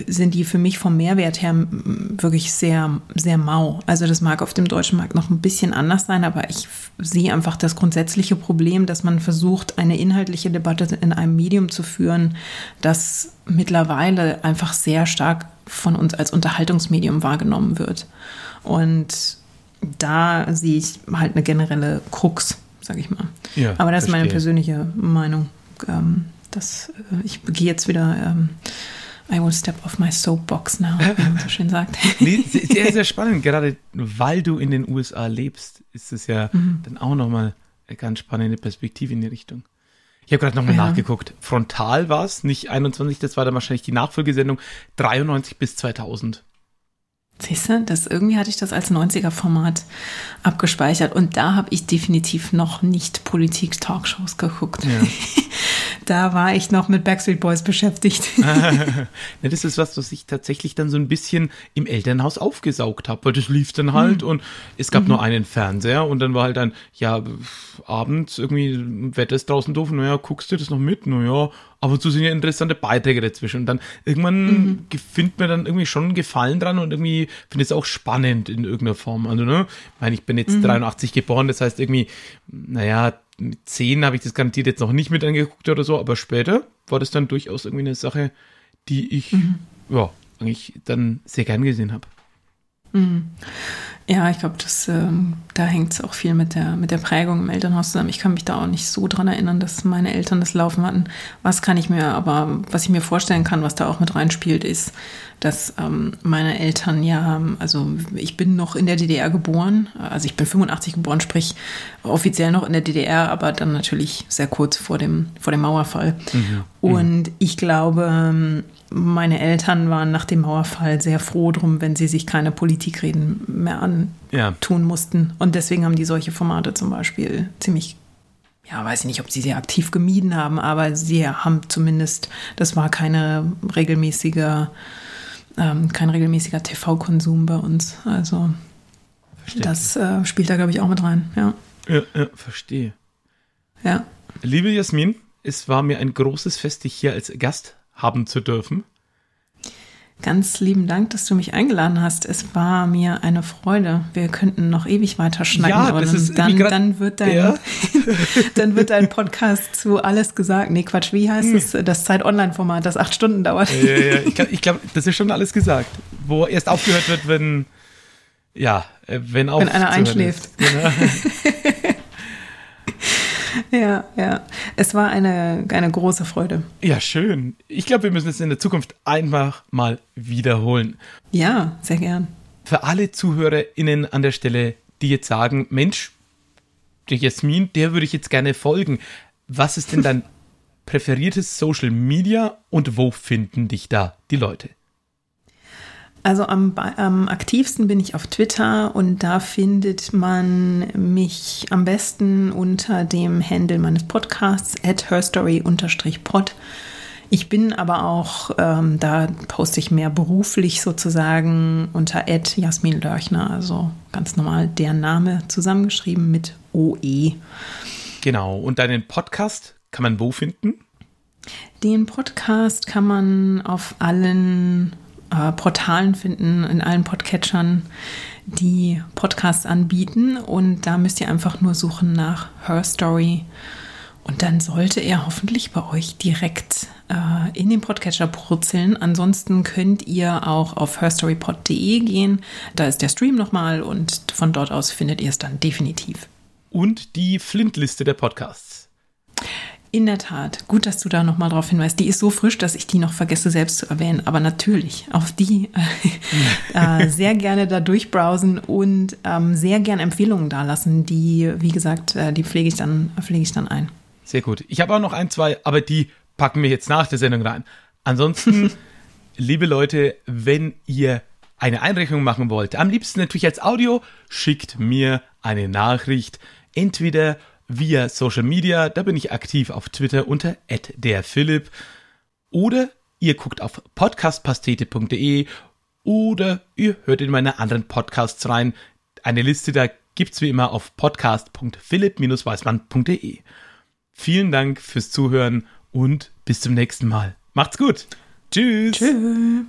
sind die für mich vom Mehrwert her wirklich sehr, sehr mau. Also das mag auf dem deutschen Markt noch ein bisschen anders sein, aber ich sehe einfach das grundsätzliche Problem, dass man versucht, eine inhaltliche Debatte in einem Medium zu führen, das mittlerweile einfach sehr stark von uns als Unterhaltungsmedium wahrgenommen wird. Und da sehe ich halt eine generelle Krux, sage ich mal. Ja, aber das verstehe. ist meine persönliche Meinung. Ähm, das, äh, ich gehe jetzt wieder ähm, I will step off my soapbox now, wie man so schön sagt. nee, sehr, sehr spannend. Gerade weil du in den USA lebst, ist es ja mhm. dann auch nochmal eine ganz spannende Perspektive in die Richtung. Ich habe gerade nochmal ja. nachgeguckt. Frontal war es, nicht 21, das war dann wahrscheinlich die Nachfolgesendung, 93 bis 2000. Siehst du, das, irgendwie hatte ich das als 90er-Format abgespeichert und da habe ich definitiv noch nicht Politik-Talkshows geguckt. Ja. da war ich noch mit Backstreet Boys beschäftigt. das ist was, was ich tatsächlich dann so ein bisschen im Elternhaus aufgesaugt habe, weil das lief dann halt mhm. und es gab mhm. nur einen Fernseher und dann war halt ein, ja, abends irgendwie, Wetter ist draußen doof, naja, guckst du das noch mit? Naja, ab und zu sind ja interessante Beiträge dazwischen. Und dann irgendwann mhm. findet mir dann irgendwie schon einen Gefallen dran und irgendwie finde ich es auch spannend in irgendeiner Form. Also, ne, ich meine, ich bin jetzt mhm. 83 geboren, das heißt irgendwie, naja, mit 10 habe ich das garantiert jetzt noch nicht mit angeguckt oder so, aber später war das dann durchaus irgendwie eine Sache, die ich, mhm. ja, eigentlich dann sehr gern gesehen habe. Mhm. Ja, ich glaube, ähm, da hängt es auch viel mit der, mit der Prägung im Elternhaus zusammen. Ich kann mich da auch nicht so dran erinnern, dass meine Eltern das laufen hatten. Was kann ich mir aber, was ich mir vorstellen kann, was da auch mit reinspielt, ist, dass ähm, meine Eltern ja, also ich bin noch in der DDR geboren, also ich bin 85 geboren, sprich offiziell noch in der DDR, aber dann natürlich sehr kurz vor dem, vor dem Mauerfall. Mhm. Und ich glaube, meine Eltern waren nach dem Mauerfall sehr froh drum, wenn sie sich keine Politikreden mehr antun ja. mussten. Und deswegen haben die solche Formate zum Beispiel ziemlich, ja, weiß ich nicht, ob sie sie aktiv gemieden haben, aber sie haben zumindest, das war keine regelmäßige, ähm, kein regelmäßiger TV-Konsum bei uns. Also verstehe. das äh, spielt da, glaube ich, auch mit rein, ja. Ja, ja, verstehe. Ja. Liebe Jasmin, es war mir ein großes Fest, dich hier als Gast haben zu dürfen. Ganz lieben Dank, dass du mich eingeladen hast. Es war mir eine Freude. Wir könnten noch ewig weiter schnacken. Ja, das ist dann, dann, wird dein, ja. dann wird dein Podcast zu alles gesagt. Nee, Quatsch, wie heißt es? Hm. Das Zeit-Online-Format, das acht Stunden dauert. Ja, ja, ich glaube, glaub, das ist schon alles gesagt. Wo erst aufgehört wird, wenn, ja, äh, wenn, wenn einer einschläft. Genau. Ja, ja. Es war eine, eine große Freude. Ja, schön. Ich glaube, wir müssen es in der Zukunft einfach mal wiederholen. Ja, sehr gern. Für alle ZuhörerInnen an der Stelle, die jetzt sagen, Mensch, der Jasmin, der würde ich jetzt gerne folgen. Was ist denn dein präferiertes Social Media und wo finden dich da die Leute? Also am, am, aktivsten bin ich auf Twitter und da findet man mich am besten unter dem Handle meines Podcasts at herstory-pod. Ich bin aber auch, ähm, da poste ich mehr beruflich sozusagen unter Ed Jasmin Lörchner, also ganz normal der Name zusammengeschrieben mit OE. Genau, und deinen Podcast kann man wo finden? Den Podcast kann man auf allen äh, Portalen finden, in allen Podcatchern, die Podcasts anbieten. Und da müsst ihr einfach nur suchen nach Her Story. Und dann sollte er hoffentlich bei euch direkt äh, in den Podcatcher purzeln. Ansonsten könnt ihr auch auf herstorypod.de gehen. Da ist der Stream nochmal und von dort aus findet ihr es dann definitiv. Und die Flint-Liste der Podcasts. In der Tat. Gut, dass du da nochmal drauf hinweist. Die ist so frisch, dass ich die noch vergesse selbst zu erwähnen. Aber natürlich, auf die äh, äh, sehr gerne da durchbrowsen und ähm, sehr gerne Empfehlungen dalassen. Die, wie gesagt, äh, die pflege ich, dann, pflege ich dann ein. Sehr gut. Ich habe auch noch ein, zwei, aber die packen wir jetzt nach der Sendung rein. Ansonsten, liebe Leute, wenn ihr eine Einrechnung machen wollt, am liebsten natürlich als Audio, schickt mir eine Nachricht. Entweder via Social Media. Da bin ich aktiv auf Twitter unter @derphilipp oder ihr guckt auf podcastpastete.de oder ihr hört in meine anderen Podcasts rein. Eine Liste da gibt's wie immer auf podcast.philipp-weißmann.de. Vielen Dank fürs Zuhören und bis zum nächsten Mal. Macht's gut. Tschüss. Tschüss.